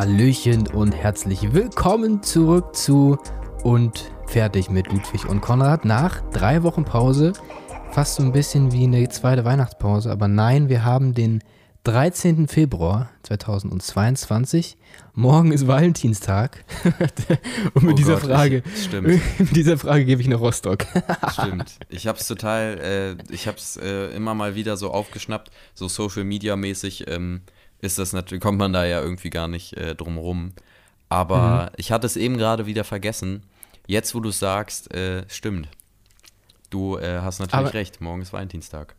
Hallöchen und herzlich willkommen zurück zu und fertig mit Ludwig und Konrad nach drei Wochen Pause. Fast so ein bisschen wie eine zweite Weihnachtspause, aber nein, wir haben den 13. Februar 2022. Morgen ist Valentinstag. und mit Oh dieser Gott, Frage, ich- stimmt. mit dieser Frage gebe ich nach Rostock. Stimmt. Ich hab's total, äh, ich hab's äh, immer mal wieder so aufgeschnappt, so Social Media mäßig ähm, ist das natürlich, kommt man da ja irgendwie gar nicht äh, drum rum. Aber ich hatte es eben gerade wieder vergessen. Jetzt, wo du es sagst, äh, stimmt. Du äh, hast natürlich Aber- recht, morgen ist Valentinstag.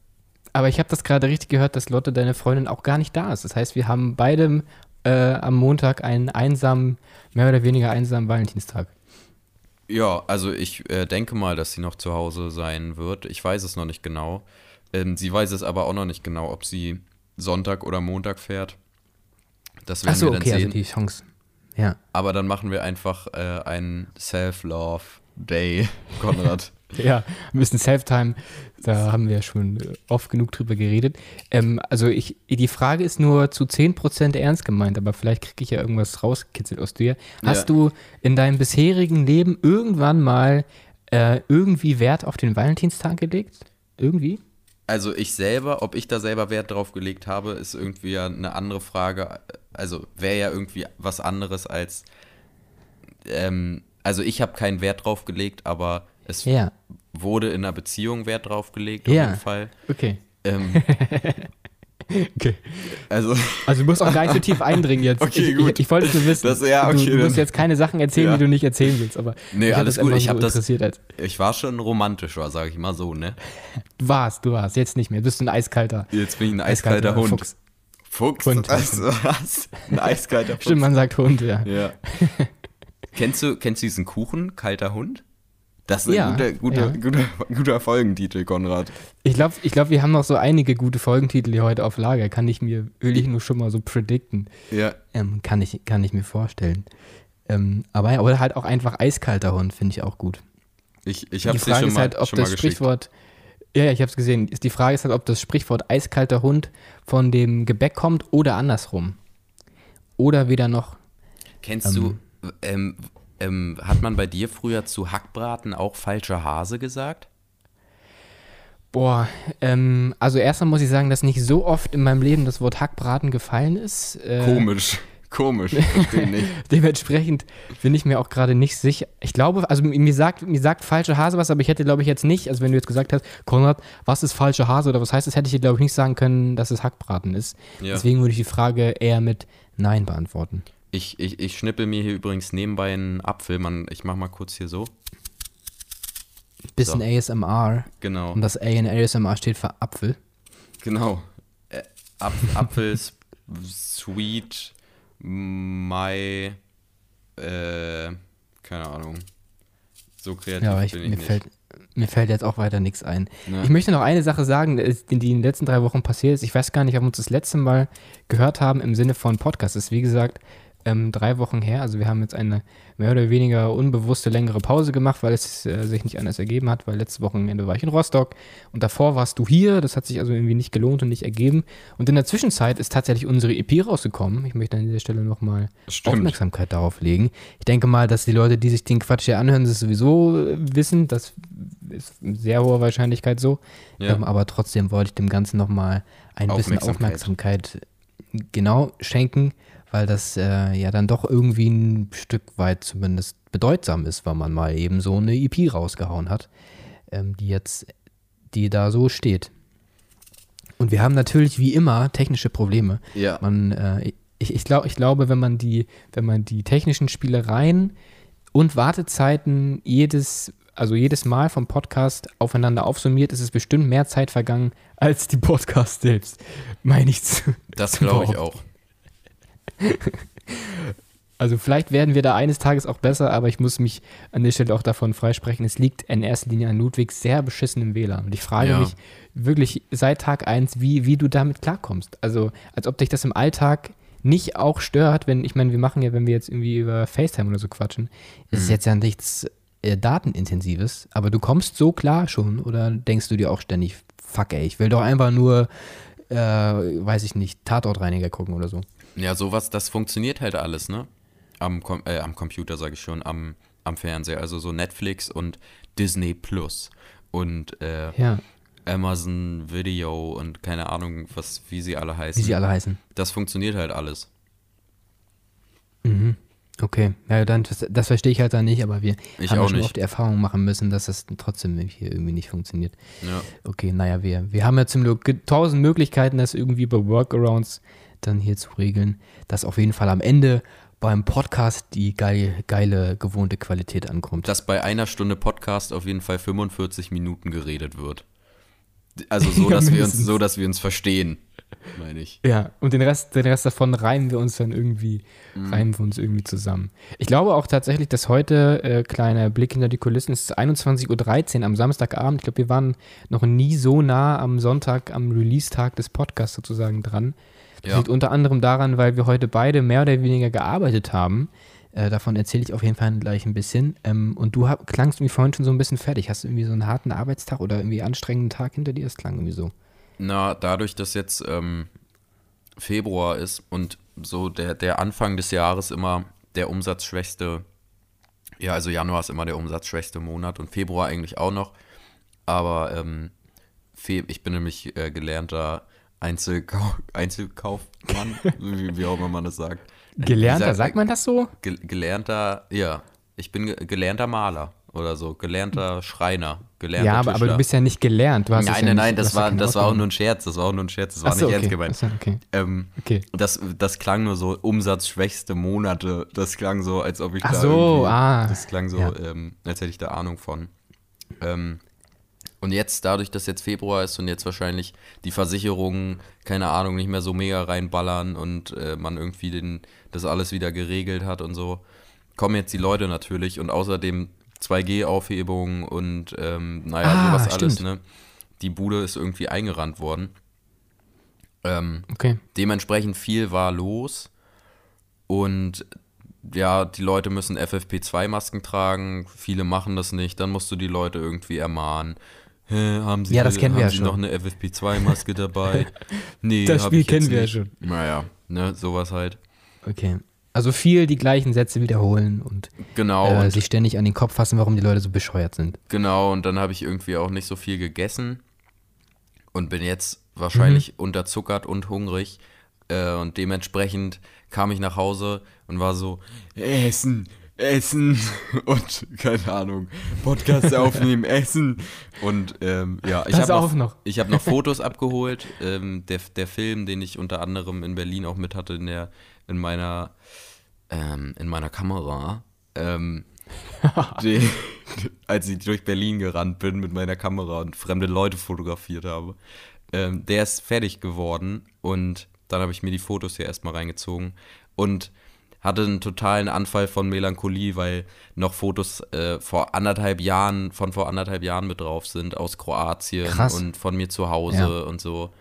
Aber ich habe das gerade richtig gehört, dass Lotte, deine Freundin, auch gar nicht da ist. Das heißt, wir haben beide äh, am Montag einen einsamen, mehr oder weniger einsamen Valentinstag. Ja, also ich äh, denke mal, dass sie noch zu Hause sein wird. Ich weiß es noch nicht genau. Ähm, sie weiß es aber auch noch nicht genau, ob sie Sonntag oder Montag fährt. Das werden Achso, wir dann okay, sehen. also die Chance. Ja. Aber dann machen wir einfach äh, einen Self-Love Day, Konrad. Ja, ein bisschen Self-Time, da haben wir ja schon oft genug drüber geredet. Ähm, also ich, die Frage ist nur zu 10% ernst gemeint, aber vielleicht kriege ich ja irgendwas rausgekitzelt aus dir. Hast Ja. du in deinem bisherigen Leben irgendwann mal äh, irgendwie Wert auf den Valentinstag gelegt? Irgendwie? Also ich selber, ob ich da selber Wert drauf gelegt habe, ist irgendwie ja eine andere Frage. Also wäre ja irgendwie was anderes als. Ähm, also ich habe keinen Wert drauf gelegt, aber es Ja. wurde in einer Beziehung Wert drauf gelegt, auf Ja. jeden Fall. Okay. Ähm, okay. also Also du musst auch gar nicht so tief eindringen jetzt. Okay, ich, gut. Ich, ich wollte es nur wissen. Das- ja, du, okay, du musst dann- jetzt keine Sachen erzählen, Ja. die du nicht erzählen willst, aber Nee, alles gut, ich so das-. Als, ich war schon romantischer, sage ich mal so, ne? du warst, du warst, jetzt nicht mehr. Du bist ein eiskalter. Jetzt bin ich ein eiskalter, Hund. Fuchs. Fuchs? Hund. Was? was? Ein eiskalter Fuchs. Stimmt, man sagt Hund, ja. Ja. kennst, du, kennst du diesen Kuchen, kalter Hund? Das ist ein Ja, guter, guter, ja. guter, guter Folgentitel, Konrad. Ich glaube, ich glaub, wir haben noch so einige gute Folgentitel hier heute auf Lager. Kann ich mir, will ich nur schon mal so predikten. Ja. Ähm, kann, ich, kann ich mir vorstellen. Ähm, aber ja, oder halt auch einfach eiskalter Hund, finde ich auch gut. Ich, ich dir Frage schon ist mal, halt, ob schon mal das geschickt. Sprichwort, ja, ja, ich habe es gesehen. Die Frage ist halt, ob das Sprichwort eiskalter Hund von dem Gebäck kommt oder andersrum. Oder weder noch. Kennst du, ähm, ähm, hat man bei dir früher zu Hackbraten auch falscher Hase gesagt? Boah, ähm, also erstmal muss ich sagen, dass nicht so oft in meinem Leben das Wort Hackbraten gefallen ist. Äh, Komisch. Komisch. Verstehe nicht. Dementsprechend bin ich mir auch gerade nicht sicher. Ich glaube, also mir sagt, mir sagt falsche Hase was, aber ich hätte, glaube ich, jetzt nicht, also wenn du jetzt gesagt hast, Konrad, was ist falsche Hase oder was heißt das, hätte ich dir, glaube ich, nicht sagen können, dass es Hackbraten ist. Ja. Deswegen würde ich die Frage eher mit Nein beantworten. Ich, ich, ich schnippel mir hier übrigens nebenbei einen Apfel. Man, ich mach mal kurz hier so. Bisschen So. ASMR. Genau. Und das A in ASMR steht für Apfel. Genau. Äh, Ap Apfel, Sweet, Mai, äh, keine Ahnung. So kreativ Ja, ich, bin ich mir, nicht. fällt, mir fällt jetzt auch weiter nichts ein. Ja. Ich möchte noch eine Sache sagen, die die in den letzten drei Wochen passiert ist. Ich weiß gar nicht, ob wir uns das letzte Mal gehört haben im Sinne von Podcast. Das ist wie gesagt ähm, drei Wochen her. Also wir haben jetzt eine mehr oder weniger unbewusste längere Pause gemacht, weil es äh, sich nicht anders ergeben hat, weil letztes Wochenende war ich in Rostock und davor warst du hier. Das hat sich also irgendwie nicht gelohnt und nicht ergeben. Und in der Zwischenzeit ist tatsächlich unsere EP rausgekommen. Ich möchte an dieser Stelle nochmal. Aufmerksamkeit darauf legen. Ich denke mal, dass die Leute, die sich den Quatsch hier anhören, das sowieso äh, wissen. Das ist mit sehr hoher Wahrscheinlichkeit so. Ja. Ähm, aber trotzdem wollte ich dem Ganzen nochmal ein bisschen Aufmerksamkeit. Genau schenken, weil das äh, ja dann doch irgendwie ein Stück weit zumindest bedeutsam ist, weil man mal eben so eine EP rausgehauen hat, ähm, die jetzt, die da so steht. Und wir haben natürlich wie immer technische Probleme. Ja. Man, äh, ich, ich, glaub, ich glaube, wenn man die, wenn man die technischen Spielereien und Wartezeiten jedes, also jedes Mal vom Podcast aufeinander aufsummiert, ist es bestimmt mehr Zeit vergangen als die Podcasts selbst. Meine ich zu. Das glaube ich auch. Also vielleicht werden wir da eines Tages auch besser, aber ich muss mich an der Stelle auch davon freisprechen. Es liegt in erster Linie an Ludwigs sehr beschissenem WLAN. Und ich frage Ja. mich wirklich seit Tag 1, wie, wie du damit klarkommst. Also als ob dich das im Alltag nicht auch stört, wenn, ich meine, wir machen ja, wenn wir jetzt irgendwie über FaceTime oder so quatschen, ist es jetzt ja nichts äh, Datenintensives, aber du kommst so klar schon oder denkst du dir auch ständig, fuck ey, ich will doch einfach nur äh, weiß ich nicht, Tatortreiniger gucken oder so. Ja, sowas, das funktioniert halt alles, ne? Am, Com äh, am Computer, sage ich schon, am, am Fernseher. Also so Netflix und Disney Plus und äh, Ja, Amazon Video und keine Ahnung, was, wie sie alle heißen. wie sie alle heißen. das funktioniert halt alles. Mhm. Okay, ja, dann, das, das verstehe ich halt dann nicht, aber wir Ich haben ja auch schon nicht. oft die Erfahrung machen müssen, dass das trotzdem hier irgendwie nicht funktioniert. Ja. Okay, naja, wir, wir haben ja zum Glück tausend Möglichkeiten, das irgendwie bei Workarounds dann hier zu regeln, dass auf jeden Fall am Ende beim Podcast die geile, geile gewohnte Qualität ankommt. Dass bei einer Stunde Podcast auf jeden Fall 45 Minuten geredet wird. Also so, Ja, dass wir uns, so, dass wir uns verstehen, meine ich. Ja, und den Rest, den Rest davon reimen wir uns dann irgendwie, Mhm. reimen wir uns irgendwie zusammen. Ich glaube auch tatsächlich, dass heute, äh, kleiner Blick hinter die Kulissen, es ist 21.13 Uhr am Samstagabend. Ich glaube, wir waren noch nie so nah am Sonntag, am Release-Tag des Podcasts sozusagen dran. Das Ja. liegt unter anderem daran, weil wir heute beide mehr oder weniger gearbeitet haben. Äh, davon erzähle ich auf jeden Fall gleich ein bisschen. Ähm, und du hab, klangst irgendwie vorhin schon so ein bisschen fertig. Hast du irgendwie so einen harten Arbeitstag oder irgendwie anstrengenden Tag hinter dir? Das klang irgendwie so. Na, dadurch, dass jetzt ähm, Februar ist und so der, der Anfang des Jahres immer der umsatzschwächste, ja, also Januar ist immer der umsatzschwächste Monat und Februar eigentlich auch noch. Aber ähm, ich bin nämlich äh, gelernter Einzelkau Einzelkaufmann, wie, wie auch immer man das sagt. Gelernter, sagt man das so? Ge gelernter, ja, ich bin ge gelernter Maler oder so, gelernter Schreiner, gelernter Ja, aber, aber du bist ja nicht gelernt. Du hast es Nein, ja nein, nicht- nein, das war, das war auch nur ein Scherz, das war auch nur ein Scherz, das war so, nicht ernst okay. gemeint. Ach so, okay. Ähm, Okay. das, das klang nur so umsatzschwächste Monate, das klang so, als ob ich Ach da so, ah. das klang so, Ja. ähm, als hätte ich da Ahnung von. Ähm, und jetzt, dadurch, dass jetzt Februar ist und jetzt wahrscheinlich die Versicherungen, keine Ahnung, nicht mehr so mega reinballern und äh, man irgendwie den, das alles wieder geregelt hat und so, kommen jetzt die Leute natürlich und außerdem 2G-Aufhebung und ähm, naja, Ah, sowas alles, stimmt. ne? Die Bude ist irgendwie eingerannt worden. Ähm, Okay. dementsprechend viel war los und ja, die Leute müssen FFP2-Masken tragen, viele machen das nicht, dann musst du die Leute irgendwie ermahnen. Hä, haben Sie, Ja, das kennen haben wir ja Sie schon. noch eine FFP2-Maske dabei? Nee, Das Spiel kennen wir ja schon. Naja, ne, sowas halt. Okay. Also viel die gleichen Sätze wiederholen und Genau, äh, und, sich ständig an den Kopf fassen, warum die Leute so bescheuert sind. genau, und dann habe ich irgendwie auch nicht so viel gegessen und bin jetzt wahrscheinlich Mhm. unterzuckert und hungrig. Äh, und dementsprechend kam ich nach Hause und war so, Essen, Essen und keine Ahnung, Podcast aufnehmen, Essen. Und ähm, ja, ich habe noch. Ich habe noch Fotos abgeholt. Ähm, der, der Film, den ich unter anderem in Berlin auch mit hatte, in, der, in, meiner, ähm, in meiner Kamera. Ähm, die, als ich durch Berlin gerannt bin mit meiner Kamera und fremde Leute fotografiert habe. Ähm, der ist fertig geworden und dann habe ich mir die Fotos hier erstmal reingezogen und hatte einen totalen Anfall von Melancholie, weil noch Fotos äh, vor anderthalb Jahren, von vor anderthalb Jahren mit drauf sind, aus Kroatien Krass. und von mir zu Hause Ja. und so.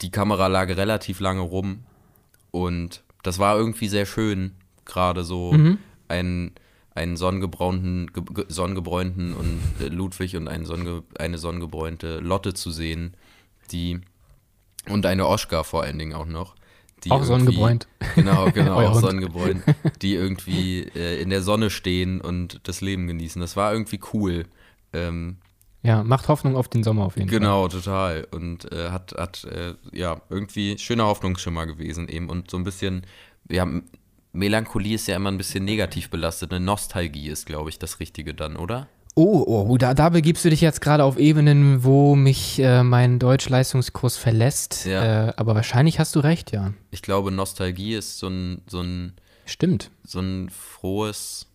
Die Kamera lag relativ lange rum und das war irgendwie sehr schön, gerade so Mhm. einen, einen sonnengebraunten, ge, ge- sonnengebräunten und äh, Ludwig und einen Sonnenge, eine sonnengebräunte Lotte zu sehen, die und eine Oschka vor allen Dingen auch noch. Die Auch sonnengebräunt. Genau, genau, auch sonnengebräunt, die irgendwie äh, in der Sonne stehen und das Leben genießen. Das war irgendwie cool. Ähm, Ja, macht Hoffnung auf den Sommer auf jeden Fall. Genau, total. Und äh, hat, hat äh, ja, irgendwie schöner Hoffnungsschimmer gewesen eben. Und so ein bisschen, ja, Melancholie ist ja immer ein bisschen negativ belastet. Eine Nostalgie ist, glaube ich, das Richtige dann, oder? Oh, oh, da, da begibst du dich jetzt gerade auf Ebenen, wo mich äh, mein Deutschleistungskurs verlässt. Ja. Äh, aber wahrscheinlich hast du recht, ja. Ich glaube, Nostalgie ist so ein, so ein, Stimmt. so ein frohes,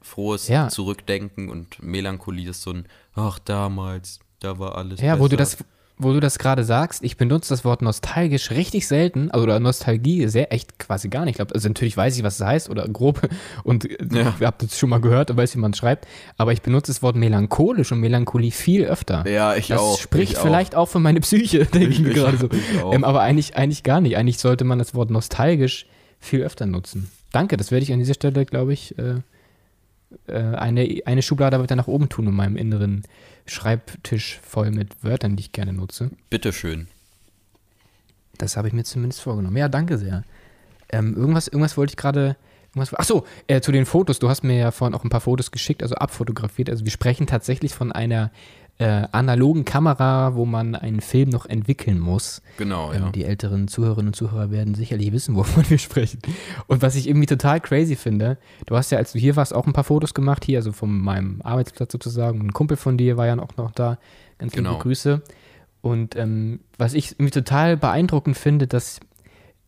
frohes Ja. Zurückdenken und Melancholie ist so ein, ach, damals, da war alles Ja, besser. wo du das, wo du das gerade sagst, ich benutze das Wort nostalgisch richtig selten, also oder Nostalgie sehr echt quasi gar nicht. Ich glaube, also natürlich weiß ich, was es heißt oder grob und Ja. ich habe das schon mal gehört und weiß, wie man es schreibt, aber ich benutze das Wort melancholisch und Melancholie viel öfter. Ja, ich das auch. spricht ich auch. vielleicht auch für meine Psyche, denke ich mir gerade so. Ähm, aber eigentlich, eigentlich gar nicht. Eigentlich sollte man das Wort nostalgisch viel öfter nutzen. Danke, das werde ich an dieser Stelle, glaube ich, äh, eine, eine Schublade weiter nach oben tun in meinem inneren Schreibtisch voll mit Wörtern, die ich gerne nutze. Bitteschön. Das habe ich mir zumindest vorgenommen. Ja, danke sehr. Ähm, irgendwas, irgendwas wollte ich gerade. Achso, äh, zu den Fotos. Du hast mir ja vorhin auch ein paar Fotos geschickt, also abfotografiert. Also wir sprechen tatsächlich von einer äh, analogen Kamera, wo man einen Film noch entwickeln muss. Genau, Ähm, ja. die älteren Zuhörerinnen und Zuhörer werden sicherlich wissen, wovon wir sprechen. Und was ich irgendwie total crazy finde, du hast ja, als du hier warst, auch ein paar Fotos gemacht, hier, also von meinem Arbeitsplatz sozusagen. Ein Kumpel von dir war ja auch noch da. Ganz liebe Genau. Grüße. Und ähm, was ich irgendwie total beeindruckend finde, dass,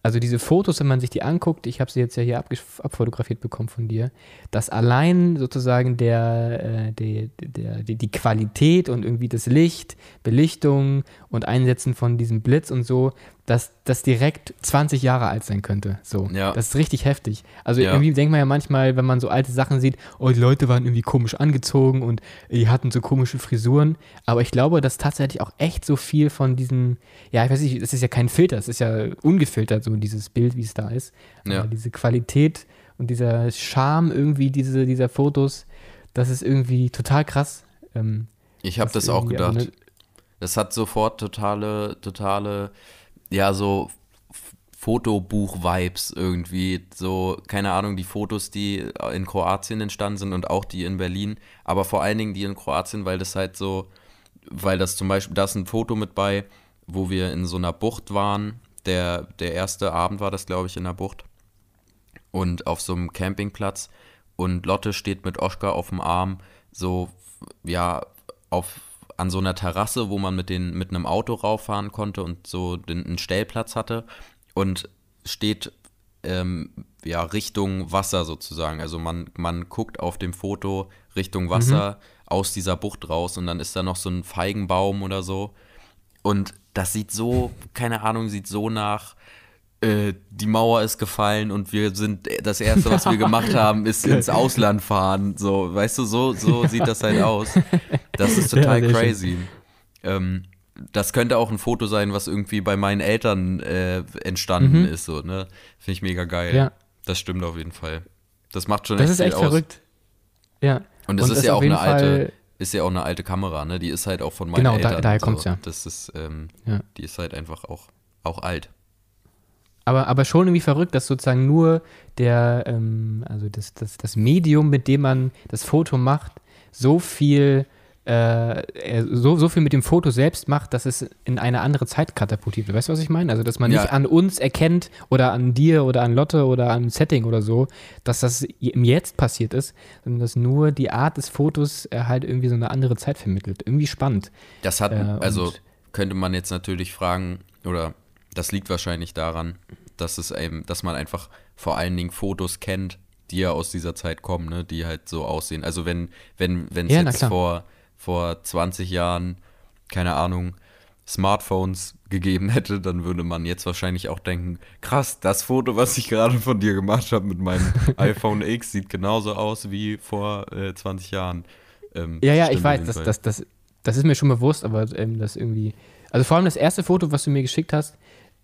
also diese Fotos, wenn man sich die anguckt, ich habe sie jetzt ja hier abfotografiert bekommen von dir, dass allein sozusagen der, äh, der, der, die Qualität und irgendwie das Licht, Belichtung und Einsetzen von diesem Blitz und so, dass das direkt 20 Jahre alt sein könnte. So. Ja. Das ist richtig heftig. Also Ja. irgendwie denkt man ja manchmal, wenn man so alte Sachen sieht, oh, die Leute waren irgendwie komisch angezogen und die hatten so komische Frisuren. Aber ich glaube, dass tatsächlich auch echt so viel von diesen, ja, ich weiß nicht, das ist ja kein Filter, es ist ja ungefiltert, so dieses Bild, wie es da ist. Ja. Aber diese Qualität und dieser Charme irgendwie diese, dieser Fotos, das ist irgendwie total krass. Ähm, Ich habe das das auch gedacht. Das hat sofort totale, totale, ja, so Fotobuch-Vibes irgendwie. So, keine Ahnung, die Fotos, die in Kroatien entstanden sind und auch die in Berlin. Aber vor allen Dingen die in Kroatien, weil das halt so, weil das zum Beispiel, da ist ein Foto mit bei, wo wir in so einer Bucht waren. Der, der erste Abend war das, glaube ich, in der Bucht. Und auf so einem Campingplatz. Und Lotte steht mit Oskar auf dem Arm, so, ja, auf, an so einer Terrasse, wo man mit, den, mit einem Auto rauffahren konnte und so den, einen Stellplatz hatte. Und steht ähm, ja, Richtung Wasser sozusagen. Also man, man guckt auf dem Foto Richtung Wasser aus dieser Bucht raus und dann ist da noch so ein Feigenbaum oder so. Und das sieht so, keine Ahnung, sieht so nach, äh, die Mauer ist gefallen und wir sind, das Erste, was wir gemacht haben, ist ins Ausland fahren. So, weißt du, so, so sieht das halt aus. Das ist total Ja, crazy. Ähm, das könnte auch ein Foto sein, was irgendwie bei meinen Eltern äh, entstanden ist, so, ne? Finde ich mega geil. Mhm. Ja. Das stimmt auf jeden Fall. Das macht schon das echt ist viel echt aus. verrückt. Ja. Und es ist das ja auch eine alte, Fall- ist ja auch eine alte Kamera, ne? Die ist halt auch von meinen Genau, da- Eltern. daher so. kommt's ja. Das ist, ähm, Ja. die ist halt einfach auch, auch alt. Aber, aber schon irgendwie verrückt, dass sozusagen nur der, ähm, also das, das, das Medium, mit dem man das Foto macht, so viel, äh, so, so viel mit dem Foto selbst macht, dass es in eine andere Zeit katapultiert wird. Weißt du, was ich meine? Also, dass man Ja. nicht an uns erkennt oder an dir oder an Lotte oder an Setting oder so, dass das im Jetzt passiert ist, sondern dass nur die Art des Fotos äh, halt irgendwie so eine andere Zeit vermittelt. Irgendwie spannend. Das hat, Äh, also könnte man jetzt natürlich fragen, oder das liegt wahrscheinlich daran, dass es eben, dass man einfach vor allen Dingen Fotos kennt, die ja aus dieser Zeit kommen, ne, die halt so aussehen. Also wenn, wenn, wenn es Ja, jetzt vor, vor 20 Jahren, keine Ahnung, Smartphones gegeben hätte, dann würde man jetzt wahrscheinlich auch denken, krass, das Foto, was ich gerade von dir gemacht habe mit meinem iPhone X, sieht genauso aus wie vor äh, 20 Jahren. Ähm, Ja, ja, ich weiß, das, das, das, das ist mir schon bewusst, aber ähm, das irgendwie. Also vor allem das erste Foto, was du mir geschickt hast,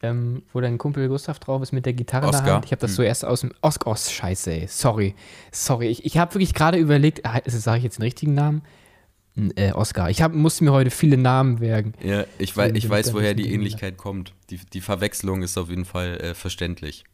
ähm, wo dein Kumpel Gustav drauf ist mit der Gitarre in der Oscar? Hand. Ich habe das Hm. so erst aus dem Osk oh, scheiße, ey. Sorry. Sorry. Ich, ich habe wirklich gerade überlegt, sage ich jetzt den richtigen Namen? Äh, Oscar. Ich hab, musste mir heute viele Namen merken. Ja, ich, wei ich weiß, woher die Ähnlichkeit kommt. Die, die Verwechslung ist auf jeden Fall äh, verständlich.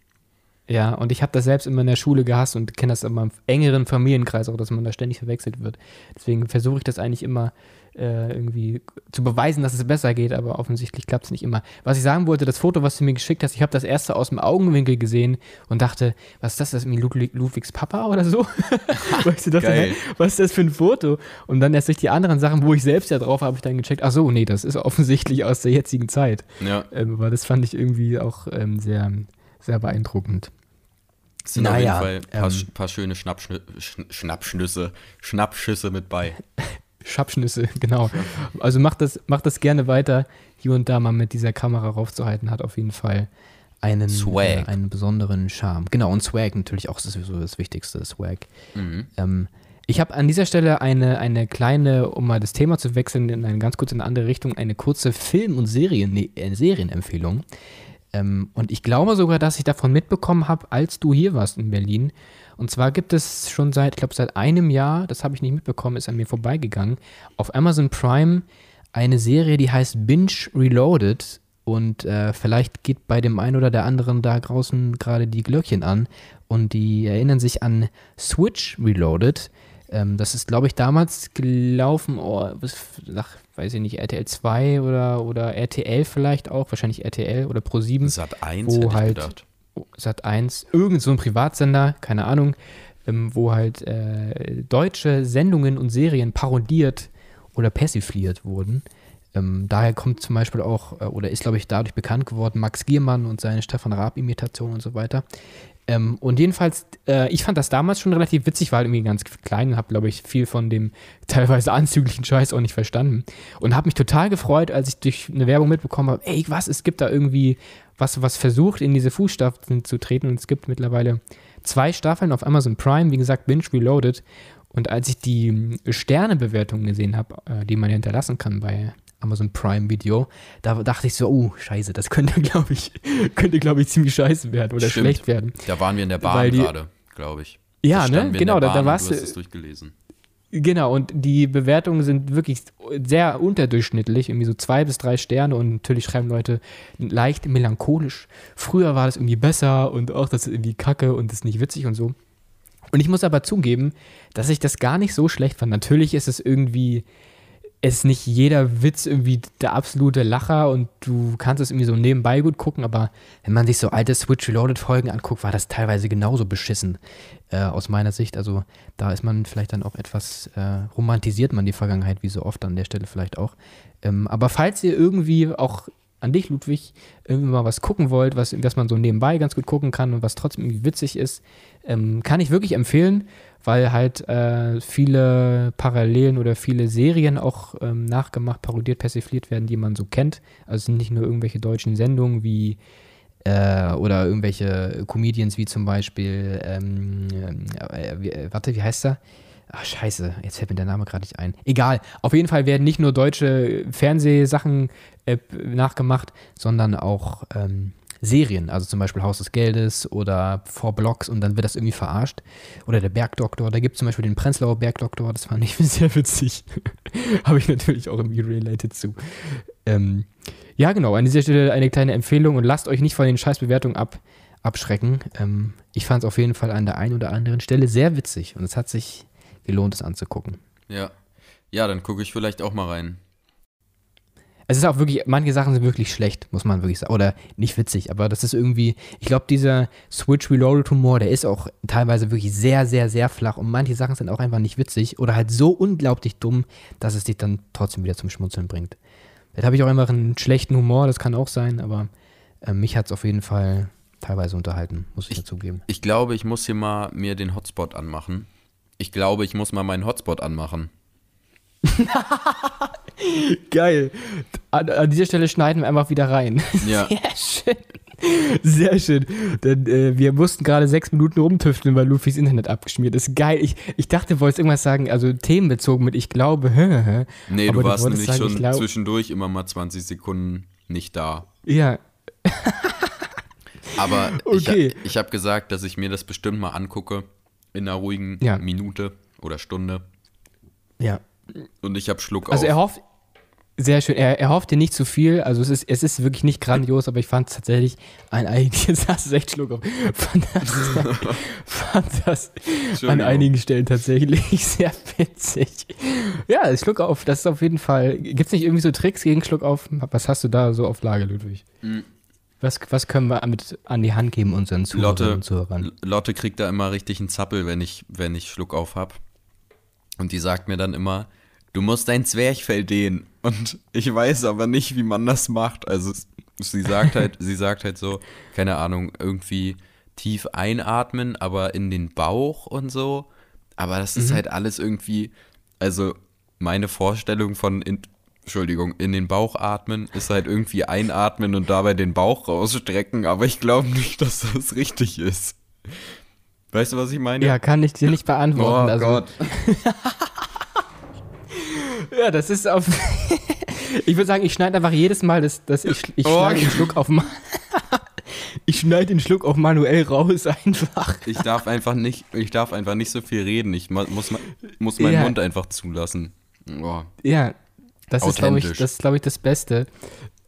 Ja, und ich habe das selbst immer in der Schule gehasst und kenne das in meinem engeren Familienkreis auch, dass man da ständig verwechselt wird. Deswegen versuche ich das eigentlich immer äh, irgendwie zu beweisen, dass es besser geht, aber offensichtlich klappt es nicht immer. Was ich sagen wollte, das Foto, was du mir geschickt hast, ich habe das erste aus dem Augenwinkel gesehen und dachte, was ist das, das ist irgendwie Ludwig, Ludwigs Papa oder so? weißt du, dachte, Geil. was ist das für ein Foto? Und dann erst durch die anderen Sachen, wo ich selbst ja drauf habe, ich dann gecheckt, ach so, nee, das ist offensichtlich aus der jetzigen Zeit. Ja, Ähm, aber das fand ich irgendwie auch ähm, sehr, sehr beeindruckend. es sind Naja, auf jeden Fall ein paar, ähm, paar schöne Schnappschnü Sch Schnappschnüsse, Schnappschüsse mit bei. Schabschnüsse, genau. Also macht das, macht das gerne weiter. Hier und da mal mit dieser Kamera raufzuhalten, hat auf jeden Fall einen, Swag. Äh, einen besonderen Charme. Genau, und Swag natürlich auch das ist sowieso das Wichtigste, Swag. Mhm. Ähm, ich habe an dieser Stelle eine, eine kleine, um mal das Thema zu wechseln, in eine ganz kurz in eine andere Richtung, eine kurze Film- und Serien, nee, äh, Serienempfehlung. Ähm, und ich glaube sogar, dass ich davon mitbekommen habe, als du hier warst in Berlin. Und zwar gibt es schon seit, ich glaube, seit einem Jahr, das habe ich nicht mitbekommen, ist an mir vorbeigegangen, auf Amazon Prime eine Serie, die heißt Binge Reloaded. Und äh, vielleicht geht bei dem einen oder der anderen da draußen gerade die Glöckchen an und die erinnern sich an Switch Reloaded. Ähm, das ist, glaube ich, damals gelaufen, oh, nach, weiß ich nicht, RTL 2 oder, oder RTL vielleicht auch, wahrscheinlich RTL oder Pro 7. Sat 1 wo halt, gedacht. Sat 1, irgend so ein Privatsender, keine Ahnung, ähm, wo halt äh, deutsche Sendungen und Serien parodiert oder persifliert wurden. Ähm, daher kommt zum Beispiel auch, äh, oder ist, glaube ich, dadurch bekannt geworden, Max Giermann und seine Stefan Raab-Imitation und so weiter. Ähm, und jedenfalls, äh, ich fand das damals schon relativ witzig, war halt irgendwie ganz klein und habe, glaube ich, viel von dem teilweise anzüglichen Scheiß auch nicht verstanden. Und habe mich total gefreut, als ich durch eine Werbung mitbekommen habe, ey, was, es gibt da irgendwie was, was versucht, in diese Fußstapfen zu treten. Und es gibt mittlerweile zwei Staffeln auf Amazon Prime, wie gesagt, Binge Reloaded. Und als ich die Sternebewertungen gesehen habe, äh, die man hinterlassen kann bei Amazon Prime Video, da dachte ich so, oh, scheiße, das könnte, glaube ich, könnte, glaube ich, ziemlich scheiße werden oder Stimmt. schlecht werden. Da waren wir in der Bahn gerade, glaube ich. Ja, ne? Genau, da, da warst du. hast es durchgelesen. Genau, und die Bewertungen sind wirklich sehr unterdurchschnittlich, irgendwie so zwei bis drei Sterne und natürlich schreiben Leute leicht melancholisch. Früher war das irgendwie besser und auch das ist irgendwie kacke und das ist nicht witzig und so. Und ich muss aber zugeben, dass ich das gar nicht so schlecht fand. Natürlich ist es irgendwie ist nicht jeder Witz irgendwie der absolute Lacher und du kannst es irgendwie so nebenbei gut gucken, aber wenn man sich so alte Switch Reloaded Folgen anguckt, war das teilweise genauso beschissen äh, aus meiner Sicht. Also da ist man vielleicht dann auch etwas, äh, romantisiert man die Vergangenheit, wie so oft an der Stelle vielleicht auch. Ähm, aber falls ihr irgendwie auch an dich, Ludwig, irgendwie mal was gucken wollt, was, was man so nebenbei ganz gut gucken kann und was trotzdem irgendwie witzig ist, ähm, kann ich wirklich empfehlen weil halt äh, viele Parallelen oder viele Serien auch ähm, nachgemacht, parodiert, persifliert werden, die man so kennt. Also es sind nicht nur irgendwelche deutschen Sendungen wie äh, oder irgendwelche Comedians wie zum Beispiel, ähm, äh, äh, warte, wie heißt er? Ach, scheiße, jetzt fällt mir der Name gerade nicht ein. Egal, auf jeden Fall werden nicht nur deutsche Fernsehsachen äh, nachgemacht, sondern auch ähm, Serien, also zum Beispiel Haus des Geldes oder Four Blocks und dann wird das irgendwie verarscht. Oder der Bergdoktor, da gibt es zum Beispiel den Prenzlauer Bergdoktor, das fand ich sehr witzig. Habe ich natürlich auch irgendwie related zu. Ähm, ja, genau, an dieser Stelle eine kleine Empfehlung und lasst euch nicht von den Scheißbewertungen ab, abschrecken. Ähm, ich fand es auf jeden Fall an der einen oder anderen Stelle sehr witzig und es hat sich gelohnt, es anzugucken. Ja. Ja, dann gucke ich vielleicht auch mal rein. Es ist auch wirklich, manche Sachen sind wirklich schlecht, muss man wirklich sagen. Oder nicht witzig, aber das ist irgendwie, ich glaube, dieser Switch Reloaded Humor, der ist auch teilweise wirklich sehr, sehr, sehr flach und manche Sachen sind auch einfach nicht witzig oder halt so unglaublich dumm, dass es dich dann trotzdem wieder zum Schmunzeln bringt. Vielleicht habe ich auch einfach einen schlechten Humor, das kann auch sein, aber äh, mich hat es auf jeden Fall teilweise unterhalten, muss ich, ich dazugeben. Ich glaube, ich muss hier mal mir den Hotspot anmachen. Ich glaube, ich muss mal meinen Hotspot anmachen. Geil. An, an, dieser Stelle schneiden wir einfach wieder rein. Ja. Sehr schön. Sehr schön. Denn äh, wir mussten gerade sechs Minuten rumtüfteln, weil Lufis Internet abgeschmiert ist. Geil. Ich, ich dachte, du wolltest irgendwas sagen, also themenbezogen mit ich glaube. Hä, hä. Nee, Aber du warst nämlich sagen, schon zwischendurch immer mal 20 Sekunden nicht da. Ja. Aber okay. ich, ich habe gesagt, dass ich mir das bestimmt mal angucke in einer ruhigen ja. Minute oder Stunde. Ja. Und ich habe Schluck also auf. Also er hofft, sehr schön, er, er hofft dir nicht zu viel, also es ist, es ist wirklich nicht grandios, aber ich fand es tatsächlich ein einiges, hast du echt Schluck auf, fand das, fand das an einigen Stellen tatsächlich sehr witzig. Ja, Schluck auf, das ist auf jeden Fall, gibt es nicht irgendwie so Tricks gegen Schluck auf? Was hast du da so auf Lage, Ludwig? Mhm. Was, was können wir mit an die Hand geben unseren Zuhörern und Zuhörern? Lotte kriegt da immer richtig einen Zappel, wenn ich, wenn ich Schluck auf habe. Und die sagt mir dann immer, du musst dein Zwerchfell dehnen. Und ich weiß aber nicht, wie man das macht. Also sie sagt halt, sie sagt halt so, keine Ahnung, irgendwie tief einatmen, aber in den Bauch und so. Aber das ist mhm. halt alles irgendwie, also meine Vorstellung von, in, Entschuldigung, in den Bauch atmen ist halt irgendwie einatmen und dabei den Bauch rausstrecken, aber ich glaube nicht, dass das richtig ist. Weißt du, was ich meine? Ja, kann ich dir nicht beantworten. Oh also, Gott. ja, das ist auf. ich würde sagen, ich schneide einfach jedes Mal, dass, dass ich, ich oh, schneide den Schluck auf. ich schneide den Schluck auch manuell raus einfach. Ich darf einfach nicht, ich darf einfach nicht so viel reden. Ich muss, muss meinen ja. Mund einfach zulassen. Oh. Ja, das ist, glaube ich, das, glaub ich, das Beste.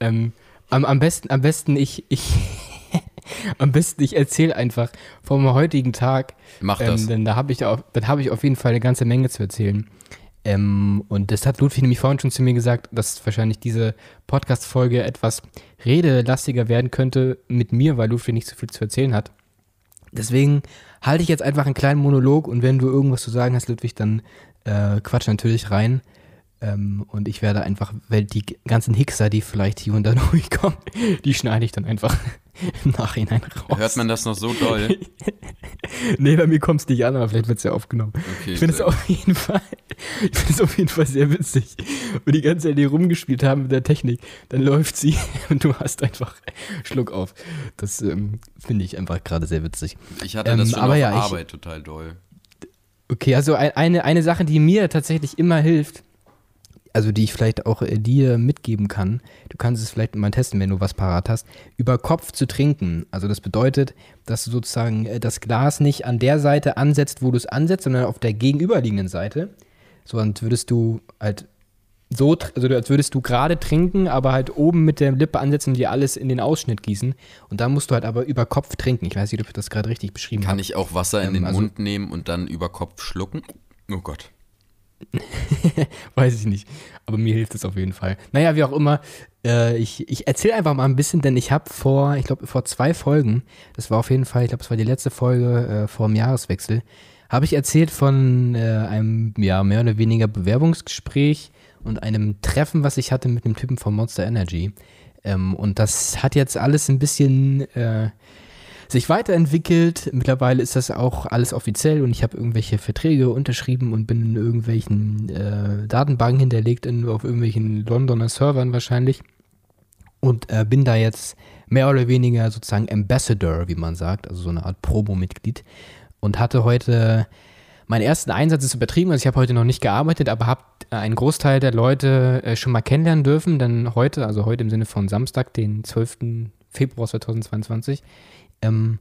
Ähm, Am, am besten, am besten ich, ich am besten ich erzähle einfach vom heutigen Tag. Mach das. Ähm, denn da habe ich, auf, hab ich auf jeden Fall eine ganze Menge zu erzählen. Ähm, und das hat Ludwig nämlich vorhin schon zu mir gesagt, dass wahrscheinlich diese Podcast-Folge etwas redelastiger werden könnte mit mir, weil Ludwig nicht so viel zu erzählen hat. Deswegen halte ich jetzt einfach einen kleinen Monolog und wenn du irgendwas zu sagen hast, Ludwig, dann äh, quatsch natürlich rein. Ähm, und ich werde einfach, weil die ganzen Hickser, die vielleicht hier und da durchkommen, die schneide ich dann einfach im Nachhinein raus. Hört man das noch so doll? nee, bei mir kommt es nicht an, aber vielleicht wird es ja aufgenommen. Okay, ich finde es auf jeden Fall, ich finde es auf jeden Fall sehr witzig. Und die ganze Zeit hier rumgespielt haben mit der Technik, dann läuft sie und du hast einfach Schluck auf. Das ähm, finde ich einfach gerade sehr witzig. Ich hatte das ähm, schon aber auf ja, Arbeit ich, total doll. Okay, also eine, eine Sache, die mir tatsächlich immer hilft, also die ich vielleicht auch äh, dir mitgeben kann, du kannst es vielleicht mal testen, wenn du was parat hast, über Kopf zu trinken. Also das bedeutet, dass du sozusagen äh, das Glas nicht an der Seite ansetzt, wo du es ansetzt, sondern auf der gegenüberliegenden Seite. So, und würdest du halt so, also als würdest du gerade trinken, aber halt oben mit der Lippe ansetzen und dir alles in den Ausschnitt gießen. Und dann musst du halt aber über Kopf trinken. Ich weiß nicht, ob ich das gerade richtig beschrieben habe. Kann ich auch Wasser in ähm, den also, Mund nehmen und dann über Kopf schlucken? Oh Gott. Weiß ich nicht. Aber mir hilft es auf jeden Fall. Naja, wie auch immer, äh, ich, ich erzähle einfach mal ein bisschen, denn ich habe vor, ich glaube, vor zwei Folgen, das war auf jeden Fall, ich glaube, es war die letzte Folge äh, vor dem Jahreswechsel, habe ich erzählt von äh, einem, ja, mehr oder weniger Bewerbungsgespräch und einem Treffen, was ich hatte mit einem Typen von Monster Energy. Ähm, und das hat jetzt alles ein bisschen äh, sich weiterentwickelt. Mittlerweile ist das auch alles offiziell und ich habe irgendwelche Verträge unterschrieben und bin in irgendwelchen äh, Datenbanken hinterlegt, in, auf irgendwelchen Londoner Servern wahrscheinlich. Und äh, bin da jetzt mehr oder weniger sozusagen Ambassador, wie man sagt, also so eine Art Promo-Mitglied. Und hatte heute meinen ersten Einsatz ist übertrieben, also ich habe heute noch nicht gearbeitet, aber habe einen Großteil der Leute äh, schon mal kennenlernen dürfen. Denn heute, also heute im Sinne von Samstag, den 12. Februar 2022, ähm,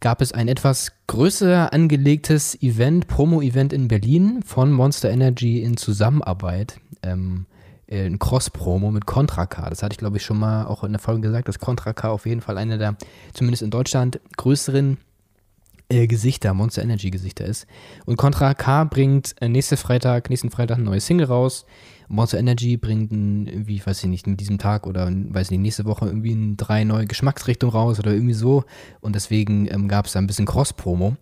gab es ein etwas größer angelegtes Event, Promo-Event in Berlin von Monster Energy in Zusammenarbeit. Ähm, ein Cross-Promo mit Contra K. Das hatte ich, glaube ich, schon mal auch in der Folge gesagt, dass Contra K auf jeden Fall einer der, zumindest in Deutschland, größeren äh, Gesichter, Monster Energy Gesichter ist. Und Contra K bringt äh, nächste Freitag, nächsten Freitag ein neues Single raus. Monster Energy bringt irgendwie, weiß ich nicht, mit diesem Tag oder weiß nicht, nächste Woche irgendwie drei neue Geschmacksrichtungen raus oder irgendwie so. Und deswegen ähm, gab es da ein bisschen Cross-Promo.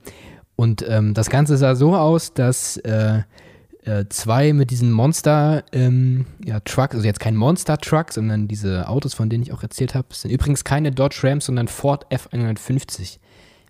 Und ähm, das Ganze sah so aus, dass äh, äh, zwei mit diesen Monster ähm, ja, also jetzt kein Monster Truck, sondern diese Autos, von denen ich auch erzählt habe, sind übrigens keine Dodge Rams, sondern Ford F150.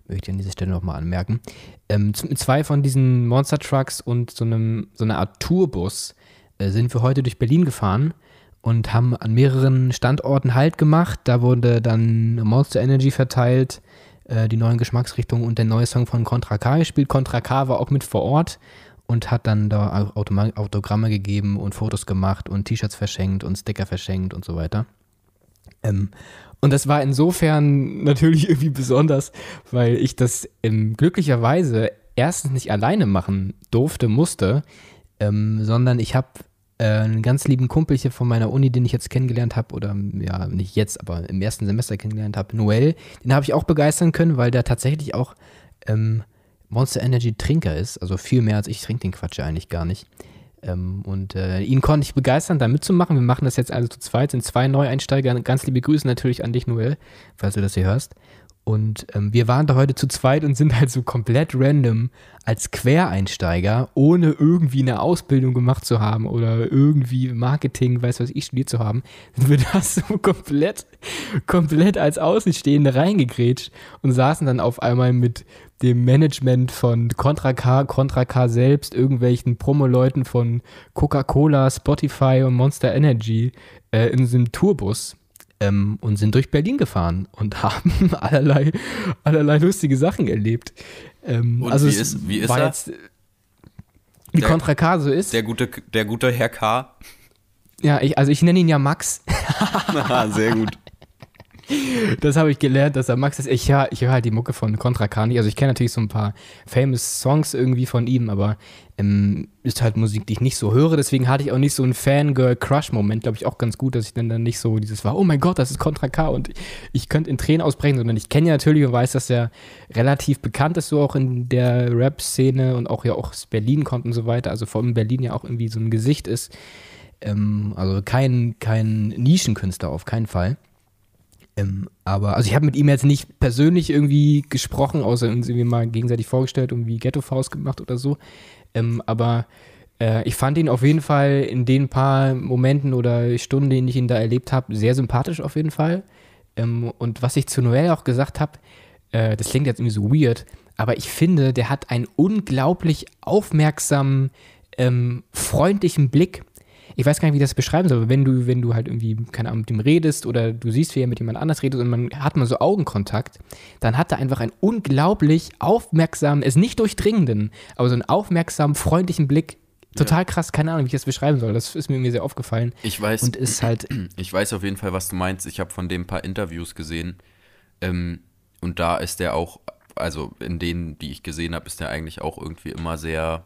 Möchte ich an dieser Stelle nochmal anmerken. Ähm, zwei von diesen Monster Trucks und so, einem, so einer Art Tourbus sind wir heute durch Berlin gefahren und haben an mehreren Standorten Halt gemacht. Da wurde dann Monster Energy verteilt, äh, die neuen Geschmacksrichtungen und der neue Song von Contra K gespielt. Contra K war auch mit vor Ort und hat dann da Autogramme gegeben und Fotos gemacht und T-Shirts verschenkt und Sticker verschenkt und so weiter. Ähm, und das war insofern natürlich irgendwie besonders, weil ich das ähm, glücklicherweise erstens nicht alleine machen durfte, musste, ähm, sondern ich habe äh, einen ganz lieben Kumpel hier von meiner Uni, den ich jetzt kennengelernt habe, oder ja, nicht jetzt, aber im ersten Semester kennengelernt habe, Noel, den habe ich auch begeistern können, weil der tatsächlich auch ähm, Monster Energy Trinker ist, also viel mehr als ich trinke den Quatsch eigentlich gar nicht. Ähm, und äh, ihn konnte ich begeistern, da mitzumachen. Wir machen das jetzt also zu zweit, sind zwei Neueinsteiger. Ganz liebe Grüße natürlich an dich, Noel, falls du das hier hörst. Und ähm, wir waren da heute zu zweit und sind halt so komplett random als Quereinsteiger, ohne irgendwie eine Ausbildung gemacht zu haben oder irgendwie Marketing, weiß was ich, studiert zu haben, sind wir da so komplett, komplett als Außenstehende reingegrätscht und saßen dann auf einmal mit dem Management von Contra K, Contra K selbst, irgendwelchen Promo-Leuten von Coca-Cola, Spotify und Monster Energy äh, in so einem Tourbus ähm, und sind durch Berlin gefahren und haben allerlei, allerlei lustige Sachen erlebt. Ähm, und also wie ist, wie ist er? Jetzt, wie der, Contra K so ist. Der gute, der gute Herr K. Ja, ich, also ich nenne ihn ja Max. Sehr gut. Das habe ich gelernt, dass er Max ist. Ich höre ich hör halt die Mucke von Contra Kani. Also ich kenne natürlich so ein paar famous Songs irgendwie von ihm, aber ähm, ist halt Musik, die ich nicht so höre. Deswegen hatte ich auch nicht so einen Fangirl-Crush-Moment, glaube ich, auch ganz gut, dass ich dann, dann nicht so dieses war, oh mein Gott, das ist Contra K und ich, ich könnte in Tränen ausbrechen, sondern ich kenne ja natürlich und weiß, dass er relativ bekannt ist, so auch in der Rap-Szene und auch ja auch aus Berlin kommt und so weiter. Also vor allem Berlin ja auch irgendwie so ein Gesicht ist. Ähm, also kein, kein Nischenkünstler auf keinen Fall. Ähm, aber, also ich habe mit ihm jetzt nicht persönlich irgendwie gesprochen, außer uns irgendwie mal gegenseitig vorgestellt und wie Ghetto-Faust gemacht oder so. Ähm, aber äh, ich fand ihn auf jeden Fall in den paar Momenten oder Stunden, denen ich ihn da erlebt habe, sehr sympathisch auf jeden Fall. Ähm, und was ich zu Noel auch gesagt habe, äh, das klingt jetzt irgendwie so weird, aber ich finde, der hat einen unglaublich aufmerksamen, ähm, freundlichen Blick ich weiß gar nicht, wie ich das beschreiben soll, aber wenn du, wenn du halt irgendwie, keine Ahnung, mit ihm redest oder du siehst, wie er mit jemand anders redet und man hat mal so Augenkontakt, dann hat er einfach einen unglaublich aufmerksamen, es nicht durchdringenden, aber so einen aufmerksamen, freundlichen Blick. Total krass, keine Ahnung, wie ich das beschreiben soll. Das ist mir irgendwie sehr aufgefallen. Ich weiß. Und ist halt. Ich weiß auf jeden Fall, was du meinst. Ich habe von dem ein paar Interviews gesehen. Ähm, und da ist der auch, also in denen, die ich gesehen habe, ist der eigentlich auch irgendwie immer sehr,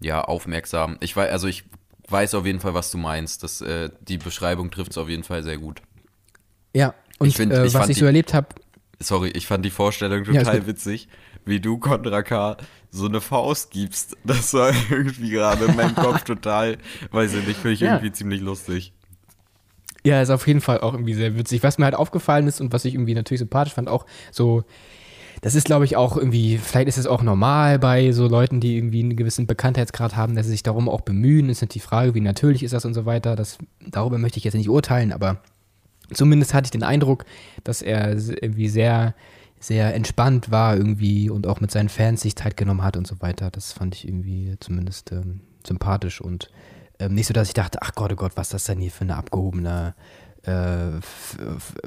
ja, aufmerksam. Ich weiß, also ich weiß auf jeden Fall, was du meinst. Das, äh, die Beschreibung trifft es auf jeden Fall sehr gut. Ja, und ich find, äh, ich was ich so erlebt habe. Sorry, ich fand die Vorstellung total ja, witzig, wie du Contra K so eine Faust gibst. Das war irgendwie gerade in meinem Kopf total, weiß ich nicht, finde ich ja. irgendwie ziemlich lustig. Ja, ist auf jeden Fall auch irgendwie sehr witzig. Was mir halt aufgefallen ist und was ich irgendwie natürlich sympathisch fand, auch so das ist, glaube ich, auch irgendwie, vielleicht ist es auch normal bei so Leuten, die irgendwie einen gewissen Bekanntheitsgrad haben, dass sie sich darum auch bemühen. Ist halt die Frage, wie natürlich ist das und so weiter. Das, darüber möchte ich jetzt nicht urteilen, aber zumindest hatte ich den Eindruck, dass er irgendwie sehr, sehr entspannt war irgendwie und auch mit seinen Fans sich Zeit genommen hat und so weiter. Das fand ich irgendwie zumindest ähm, sympathisch und ähm, nicht so, dass ich dachte, ach Gott, oh Gott, was ist das denn hier für eine abgehobene äh,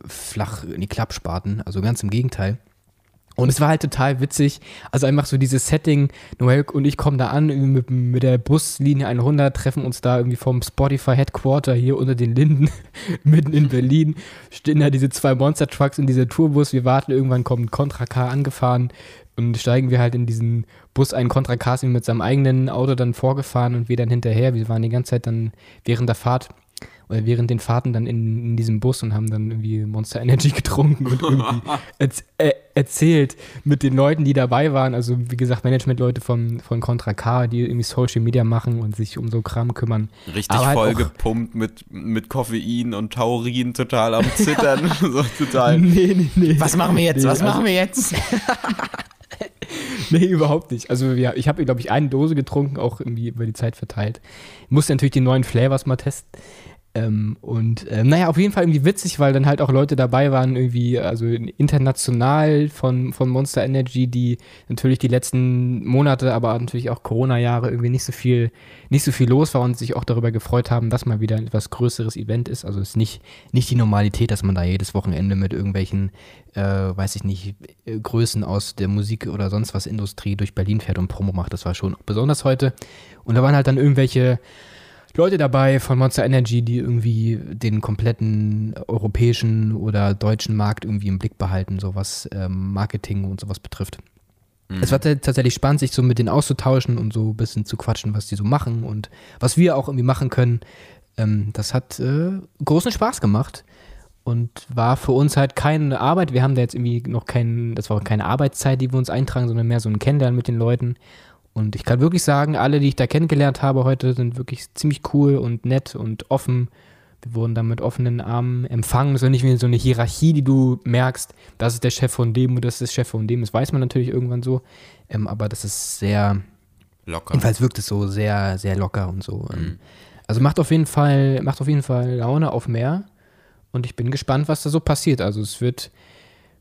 flach in die Klappspaten. Also ganz im Gegenteil. Und es war halt total witzig. Also einfach so dieses Setting, Noel und ich kommen da an mit, mit der Buslinie 100, treffen uns da irgendwie vom Spotify Headquarter hier unter den Linden, mitten in Berlin. Stehen da diese zwei Monster Trucks in dieser Tourbus. Wir warten, irgendwann kommt Contra Car angefahren und steigen wir halt in diesen Bus ein. Contra Car mit seinem eigenen Auto dann vorgefahren und wir dann hinterher. Wir waren die ganze Zeit dann während der Fahrt oder während den Fahrten dann in, in, diesem Bus und haben dann irgendwie Monster Energy getrunken und irgendwie erz, äh, erzählt mit den Leuten, die dabei waren. Also wie gesagt, Management-Leute von, von Contra K, die irgendwie Social Media machen und sich um so Kram kümmern. Richtig halt vollgepumpt mit, mit Koffein und Taurin, total am Zittern. so total. Nee, nee, nee. Was machen wir jetzt? Nee, Was also, machen wir jetzt? nee, überhaupt nicht. Also ja, ich habe, glaube ich, eine Dose getrunken, auch irgendwie über die Zeit verteilt. Ich musste natürlich die neuen Flavors mal testen. Ähm, und äh, naja, auf jeden Fall irgendwie witzig, weil dann halt auch Leute dabei waren, irgendwie, also international von, von Monster Energy, die natürlich die letzten Monate, aber natürlich auch Corona-Jahre irgendwie nicht so viel, nicht so viel los war und sich auch darüber gefreut haben, dass mal wieder ein etwas größeres Event ist. Also es ist nicht, nicht die Normalität, dass man da jedes Wochenende mit irgendwelchen, äh, weiß ich nicht, äh, Größen aus der Musik oder sonst was Industrie durch Berlin fährt und Promo macht. Das war schon besonders heute. Und da waren halt dann irgendwelche Leute dabei von Monster Energy, die irgendwie den kompletten europäischen oder deutschen Markt irgendwie im Blick behalten, so was ähm, Marketing und sowas betrifft. Mhm. Es war tatsächlich spannend, sich so mit denen auszutauschen und so ein bisschen zu quatschen, was die so machen und was wir auch irgendwie machen können. Ähm, das hat äh, großen Spaß gemacht und war für uns halt keine Arbeit. Wir haben da jetzt irgendwie noch keinen, das war keine Arbeitszeit, die wir uns eintragen, sondern mehr so ein Kennenlernen mit den Leuten. Und ich kann wirklich sagen, alle, die ich da kennengelernt habe heute, sind wirklich ziemlich cool und nett und offen. Wir wurden da mit offenen Armen empfangen. Das ist nicht wie so eine Hierarchie, die du merkst, das ist der Chef von dem und das ist der Chef von dem. Das weiß man natürlich irgendwann so. Ähm, aber das ist sehr locker. Jedenfalls wirkt es so sehr, sehr locker und so. Ähm, mhm. Also macht auf jeden Fall, macht auf jeden Fall Laune auf mehr. Und ich bin gespannt, was da so passiert. Also es wird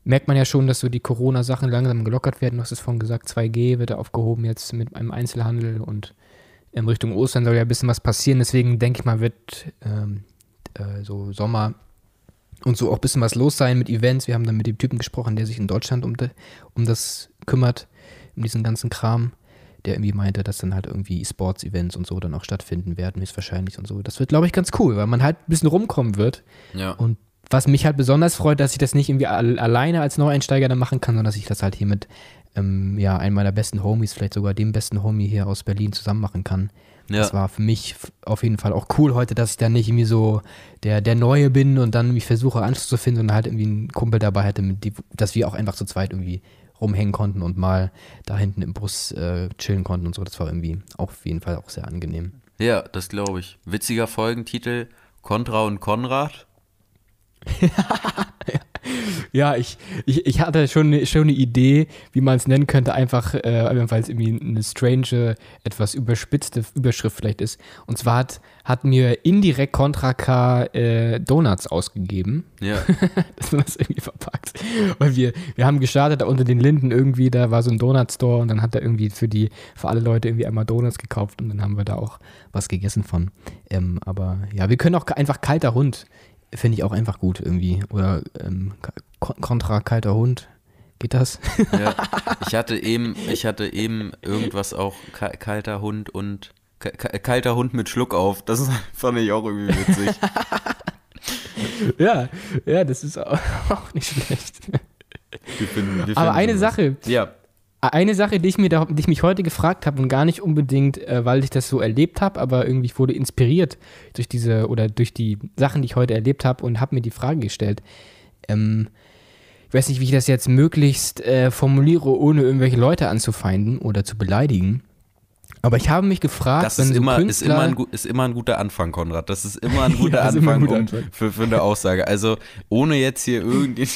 merkt man ja schon, dass so die Corona-Sachen langsam gelockert werden. Du hast es vorhin gesagt, 2G wird aufgehoben jetzt mit einem Einzelhandel und in Richtung Ostern soll ja ein bisschen was passieren. Deswegen denke ich mal, wird ähm, äh, so Sommer und so auch ein bisschen was los sein mit Events. Wir haben dann mit dem Typen gesprochen, der sich in Deutschland um, de, um das kümmert, um diesen ganzen Kram, der irgendwie meinte, dass dann halt irgendwie Sports-Events und so dann auch stattfinden werden, ist wahrscheinlich und so. Das wird, glaube ich, ganz cool, weil man halt ein bisschen rumkommen wird. Ja. Und was mich halt besonders freut, dass ich das nicht irgendwie alleine als Neueinsteiger dann machen kann, sondern dass ich das halt hier mit ähm, ja, einem meiner besten Homies, vielleicht sogar dem besten Homie hier aus Berlin zusammen machen kann. Ja. Das war für mich auf jeden Fall auch cool heute, dass ich dann nicht irgendwie so der, der Neue bin und dann mich versuche Anschluss zu finden und halt irgendwie einen Kumpel dabei hätte, mit die, dass wir auch einfach zu zweit irgendwie rumhängen konnten und mal da hinten im Bus äh, chillen konnten und so. Das war irgendwie auch auf jeden Fall auch sehr angenehm. Ja, das glaube ich. Witziger Folgentitel: Contra und Konrad. Ja, ich, ich, ich hatte schon, eine, schon eine Idee, wie man es nennen könnte, einfach, äh, weil es irgendwie eine strange, etwas überspitzte Überschrift vielleicht ist. Und zwar hat, hat mir indirekt Contra K äh, Donuts ausgegeben. Ja. Dass man das irgendwie verpackt. Weil wir, wir haben gestartet, da unter den Linden irgendwie, da war so ein Donut-Store und dann hat er irgendwie für die, für alle Leute irgendwie einmal Donuts gekauft und dann haben wir da auch was gegessen von. Ähm, aber ja, wir können auch einfach kalter Hund finde ich auch einfach gut irgendwie. Oder ähm, kontra kalter Hund. Geht das? Ja, ich hatte eben, ich hatte eben irgendwas auch kalter Hund und kalter Hund mit Schluck auf. Das fand ich auch irgendwie witzig. ja, ja, das ist auch, nicht schlecht. Wir finden, wir Aber eine Sache, ja. Eine Sache, die ich, mir da, die ich mich heute gefragt habe und gar nicht unbedingt, äh, weil ich das so erlebt habe, aber irgendwie wurde inspiriert durch diese oder durch die Sachen, die ich heute erlebt habe und habe mir die Frage gestellt. Ähm, ich weiß nicht, wie ich das jetzt möglichst äh, formuliere, ohne irgendwelche Leute anzufeinden oder zu beleidigen. Aber ich habe mich gefragt, das ist, so immer, ist, immer ein, ist immer ein guter Anfang, Konrad. Das ist immer ein guter ja, Anfang, ein guter um, Anfang. Für, für eine Aussage. Also ohne jetzt hier irgendwie.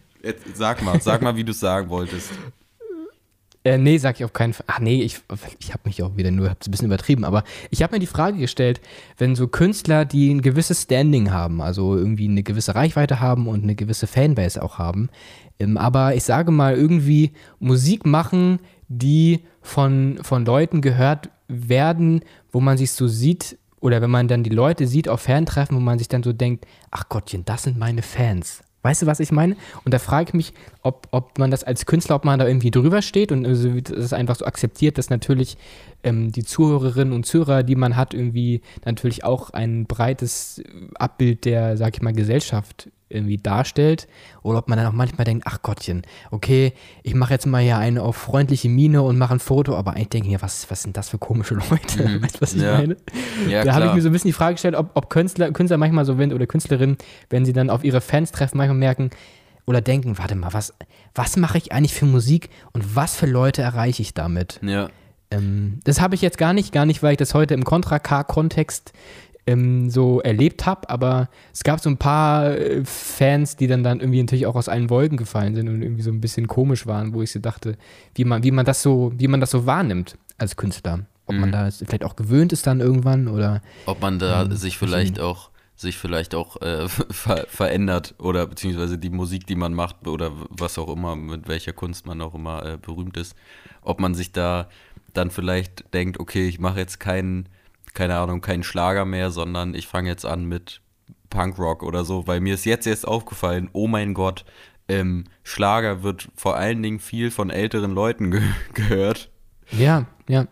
sag mal, sag mal, wie du es sagen wolltest. Äh, nee, sag ich auf keinen Fall. Ach nee, ich, ich habe mich auch wieder nur ein bisschen übertrieben, aber ich habe mir die Frage gestellt, wenn so Künstler, die ein gewisses Standing haben, also irgendwie eine gewisse Reichweite haben und eine gewisse Fanbase auch haben, ähm, aber ich sage mal irgendwie Musik machen, die von, von Leuten gehört werden, wo man sich so sieht, oder wenn man dann die Leute sieht auf Fantreffen, wo man sich dann so denkt, ach Gottchen, das sind meine Fans. Weißt du, was ich meine? Und da frage ich mich, ob, ob man das als Künstler, ob man da irgendwie drüber steht und also, es einfach so akzeptiert, dass natürlich ähm, die Zuhörerinnen und Zuhörer, die man hat, irgendwie natürlich auch ein breites Abbild der, sag ich mal, Gesellschaft irgendwie darstellt oder ob man dann auch manchmal denkt, ach Gottchen, okay, ich mache jetzt mal hier eine auf freundliche Miene und mache ein Foto, aber eigentlich denke ich mir, was, was sind das für komische Leute? Mhm. Weißt du, was ich ja. meine? Ja, da habe ich mir so ein bisschen die Frage gestellt, ob, ob Künstler, Künstler manchmal so sind oder Künstlerinnen, wenn sie dann auf ihre Fans treffen, manchmal merken oder denken, warte mal, was, was mache ich eigentlich für Musik und was für Leute erreiche ich damit? Ja. Ähm, das habe ich jetzt gar nicht, gar nicht, weil ich das heute im Contra-K-Kontext ähm, so erlebt habe, aber es gab so ein paar äh, Fans, die dann, dann irgendwie natürlich auch aus allen Wolken gefallen sind und irgendwie so ein bisschen komisch waren, wo ich so dachte, wie man, wie man das so, wie man das so wahrnimmt als Künstler. Ob mhm. man da vielleicht auch gewöhnt ist dann irgendwann oder. Ob man da ähm, sich vielleicht auch sich vielleicht auch äh, ver verändert oder beziehungsweise die Musik, die man macht oder was auch immer, mit welcher Kunst man auch immer äh, berühmt ist, ob man sich da dann vielleicht denkt, okay, ich mache jetzt keinen keine Ahnung, kein Schlager mehr, sondern ich fange jetzt an mit Punkrock oder so, weil mir ist jetzt erst aufgefallen, oh mein Gott, ähm, Schlager wird vor allen Dingen viel von älteren Leuten ge gehört. Ja, ja.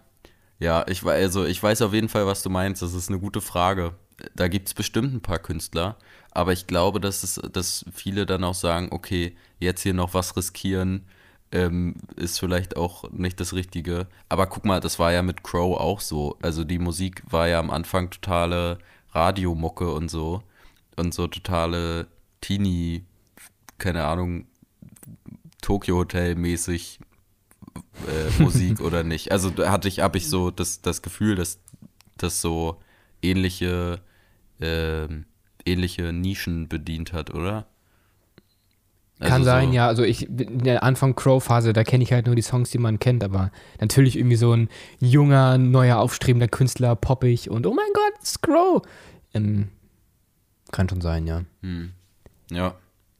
Ja, ich, also ich weiß auf jeden Fall, was du meinst. Das ist eine gute Frage. Da gibt es bestimmt ein paar Künstler, aber ich glaube, dass, es, dass viele dann auch sagen, okay, jetzt hier noch was riskieren, ähm, ist vielleicht auch nicht das Richtige. Aber guck mal, das war ja mit Crow auch so. Also die Musik war ja am Anfang totale Radiomucke und so. Und so totale Teenie, keine Ahnung, Tokyo Hotel mäßig äh, Musik oder nicht. Also da hatte ich, habe ich so das, das Gefühl, dass das so ähnliche, äh, ähnliche Nischen bedient hat, oder? Also Kann sein, so. ja. Also ich in der Anfang Crow-Phase, da kenne ich halt nur die Songs, die man kennt, aber natürlich irgendwie so ein junger, neuer, aufstrebender Künstler, poppig und oh mein Gott, Crow. Ähm, kann schon sein, ja. Hm. Ja.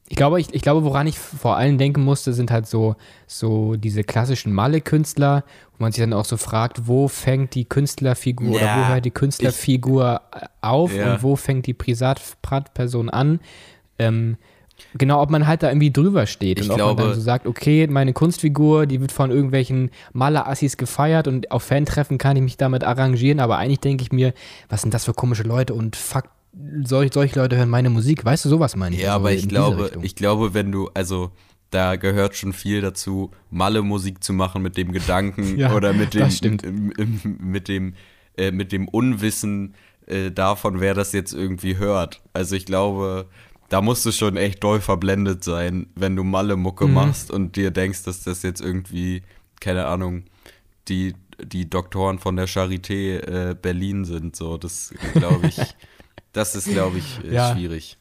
Ich glaube, ich, ich glaube, woran ich vor allem denken musste, sind halt so, so diese klassischen Malle-Künstler, wo man sich dann auch so fragt, wo fängt die Künstlerfigur ja, oder wo hört die Künstlerfigur ich, auf ja. und wo fängt die Privatperson an. Ähm, Genau, ob man halt da irgendwie drüber steht ich und glaube, ob man dann so sagt, okay, meine Kunstfigur, die wird von irgendwelchen Malerassis gefeiert und auf Fantreffen kann ich mich damit arrangieren, aber eigentlich denke ich mir, was sind das für komische Leute und fuck, solch, solche Leute hören meine Musik. Weißt du, sowas meine ich. Ja, Also aber ich glaube, ich glaube, wenn du, also da gehört schon viel dazu, Malle-Musik zu machen mit dem Gedanken Ja, oder mit dem, mit dem, äh, mit dem Unwissen äh, davon, wer das jetzt irgendwie hört. Also ich glaube, da musst du schon echt doll verblendet sein, wenn du Malle-Mucke Mhm. machst und dir denkst, dass das jetzt irgendwie, keine Ahnung, die, die Doktoren von der Charité äh, Berlin sind. So, das glaube ich, das ist, glaube ich, äh, Ja. schwierig.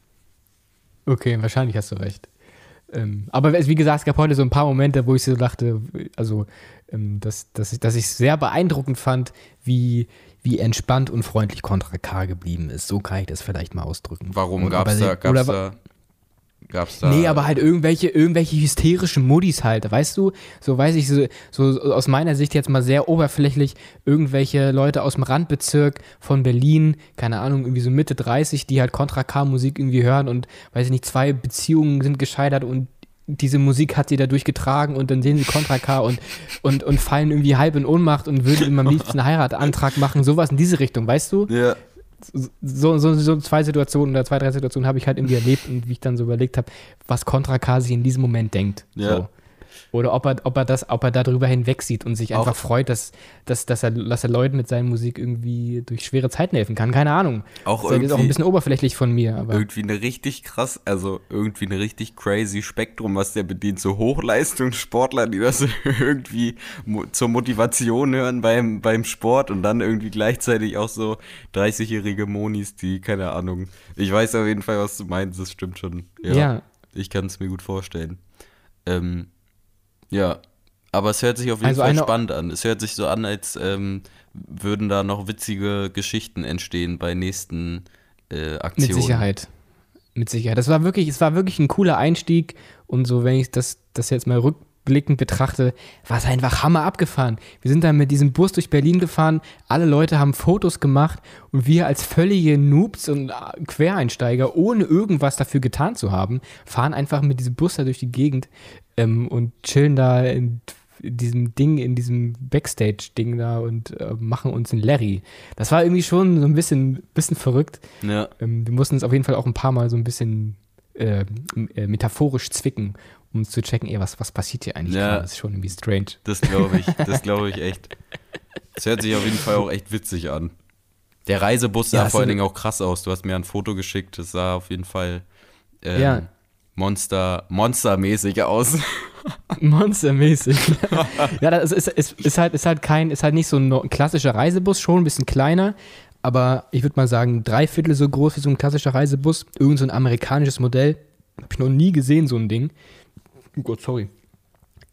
Okay, wahrscheinlich hast du recht. Ähm, aber es- wie gesagt, es gab heute so ein paar Momente, wo ich so dachte, also, ähm, dass, dass, ich, dass ich es sehr beeindruckend fand, wie, wie entspannt und freundlich Contra K geblieben ist. So kann ich das vielleicht mal ausdrücken. Warum gab's aber da, gab's da, gab's da? Nee, aber halt irgendwelche, irgendwelche hysterischen Muddis halt, weißt du? So weiß ich, so, so aus meiner Sicht jetzt mal sehr oberflächlich, irgendwelche Leute aus dem Randbezirk von Berlin, keine Ahnung, irgendwie so Mitte 30, die halt Contra K-Musik irgendwie hören und, weiß ich nicht, zwei Beziehungen sind gescheitert und diese Musik hat sie dadurch getragen und dann sehen sie Contra K und, und, und fallen irgendwie halb in Ohnmacht und würden ihm am liebsten einen Heiratsantrag machen, sowas in diese Richtung, weißt du? Ja, so, so, so zwei Situationen oder zwei, drei Situationen habe ich halt irgendwie erlebt und wie ich dann so überlegt habe, was Contra K sich in diesem Moment denkt. Ja. So. Oder ob er, ob er das, ob er darüber hinwegsieht und sich Auch- einfach freut, dass, dass, dass, er, dass er Leuten mit seiner Musik irgendwie durch schwere Zeiten helfen kann. Keine Ahnung. Auch das ist auch ein bisschen oberflächlich von mir, aber. irgendwie eine richtig krass, also irgendwie eine richtig crazy Spektrum, was der bedient. So Hochleistungssportler, die das irgendwie mo zur Motivation hören beim, beim Sport und dann irgendwie gleichzeitig auch so 30-jährige Monis, die, keine Ahnung. Ich weiß auf jeden Fall, was du meinst, das stimmt schon. Ja. Ich kann es mir gut vorstellen. Ähm, ja, aber es hört sich auf jeden Also Fall spannend an. Es hört sich so an, als ähm, würden da noch witzige Geschichten entstehen bei nächsten äh, Aktionen. Mit Sicherheit. Mit Sicherheit. Das war wirklich, es war wirklich ein cooler Einstieg und so, wenn ich das, das jetzt mal rückblickend betrachte, war es einfach Hammer abgefahren. Wir sind dann mit diesem Bus durch Berlin gefahren, alle Leute haben Fotos gemacht und wir als völlige Noobs und äh, Quereinsteiger, ohne irgendwas dafür getan zu haben, fahren einfach mit diesem Bus da durch die Gegend ähm, und chillen da in diesem Ding, in diesem Backstage-Ding da und äh, machen uns einen Larry. Das war irgendwie schon so ein bisschen, bisschen verrückt. Ja, Ähm, wir mussten uns auf jeden Fall auch ein paar Mal so ein bisschen äh, äh, metaphorisch zwicken, um zu checken, ey, was, was passiert hier eigentlich Ja. Das ist schon irgendwie strange. das glaube ich. Das glaube ich echt. Es hört sich auf jeden Fall auch echt witzig an. Der Reisebus sah Ja, vor allen Dingen auch krass aus. Du hast mir ein Foto geschickt. Das sah auf jeden Fall ähm, Ja. Monster, monstermäßig aus. Monstermäßig. ja, das ist, ist, ist, halt, ist halt kein, ist halt nicht so ein klassischer Reisebus, schon ein bisschen kleiner, aber ich würde mal sagen, drei Viertel so groß wie so ein klassischer Reisebus. Irgend so ein amerikanisches Modell. Hab ich noch nie gesehen, so ein Ding. Oh Gott, sorry.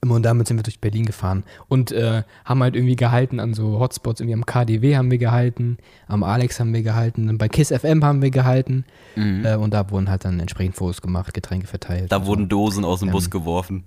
Und damit sind wir durch Berlin gefahren und äh, haben halt irgendwie gehalten an so Hotspots. Irgendwie am KDW haben wir gehalten, am Alex haben wir gehalten, dann bei KISS FM haben wir gehalten. Äh, und da wurden halt dann entsprechend Fotos gemacht, Getränke verteilt. Mhm. Da und wurden Dosen aus dem Ähm, Bus geworfen.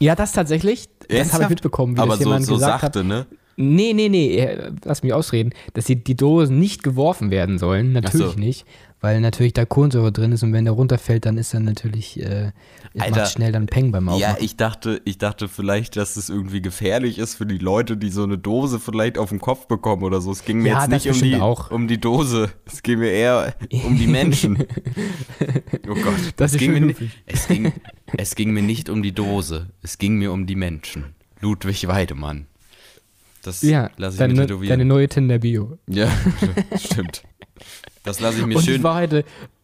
ja, das tatsächlich. Das habe ich Ernsthaft? mitbekommen, wie Aber das so, jemand so gesagt sachte, hat. ne? Nee, nee, nee, äh, lass mich ausreden, dass die, die Dosen nicht geworfen werden sollen. Natürlich so. nicht, weil natürlich da Kohlensäure drin ist und wenn der runterfällt, dann ist dann natürlich, äh, Alter. macht schnell dann Peng beim Ja, Aufmachen. ich dachte, ich dachte vielleicht, dass es irgendwie gefährlich ist für die Leute, die so eine Dose vielleicht auf den Kopf bekommen oder so. Es ging mir Ja, jetzt nicht um die, auch. um die Dose. Es ging mir eher um die Menschen. oh Gott. Das es ist ging, mir, es, ging, es ging mir nicht um die Dose. Es ging mir um die Menschen. Ludwig Weidemann. Das ja, lasse ich deine, mir tätowieren. deine neue Tinder-Bio. ja, stimmt. Das lasse ich mir schön,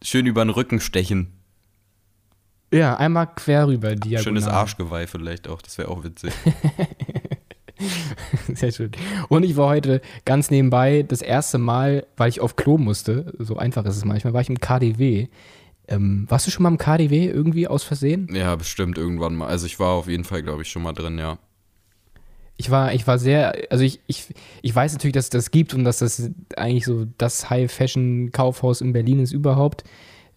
ich schön über den Rücken stechen. ja, einmal quer rüber, diagonal. Schönes Arschgeweih vielleicht auch. Das wäre auch witzig. Sehr schön. Und ich war heute ganz nebenbei das erste Mal, weil ich auf Klo musste, so einfach ist es manchmal, war ich im KDW. Ähm, warst du schon mal im KDW irgendwie aus Versehen? Ja, bestimmt irgendwann mal. Also ich war auf jeden Fall, glaube ich, schon mal drin, ja. Ich war, ich war sehr, also ich, ich, ich weiß natürlich, dass es das gibt und dass das eigentlich so das High-Fashion-Kaufhaus in Berlin ist überhaupt.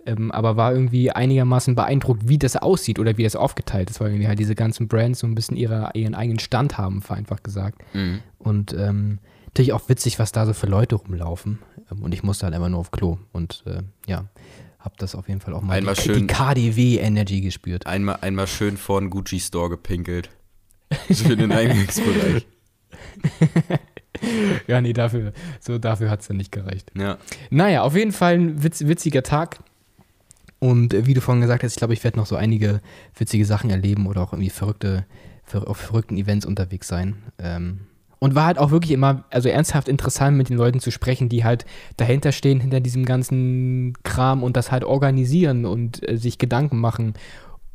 Ähm, aber war irgendwie einigermaßen beeindruckt, wie das aussieht oder wie das aufgeteilt ist, weil irgendwie halt diese ganzen Brands so ein bisschen ihre, ihren eigenen Stand haben, vereinfacht gesagt. Mhm. Und ähm, natürlich auch witzig, was da so für Leute rumlaufen. Ähm, und ich musste halt einfach nur auf Klo. Und äh, ja, hab das auf jeden Fall auch mal Einmal die, schön- die KDW-Energy gespürt. Einmal, einmal schön vor den Gucci-Store gepinkelt. So in den Eingangsbereich. ja, nee, dafür, so dafür hat es dann nicht gereicht. Ja. Naja, auf jeden Fall ein witz, witziger Tag. Und äh, wie du vorhin gesagt hast, ich glaube, ich werde noch so einige witzige Sachen erleben oder auch irgendwie verrückte, ver auf verrückten Events unterwegs sein. Ähm, und war halt auch wirklich immer, also ernsthaft interessant, mit den Leuten zu sprechen, die halt dahinter stehen, hinter diesem ganzen Kram und das halt organisieren und äh, sich Gedanken machen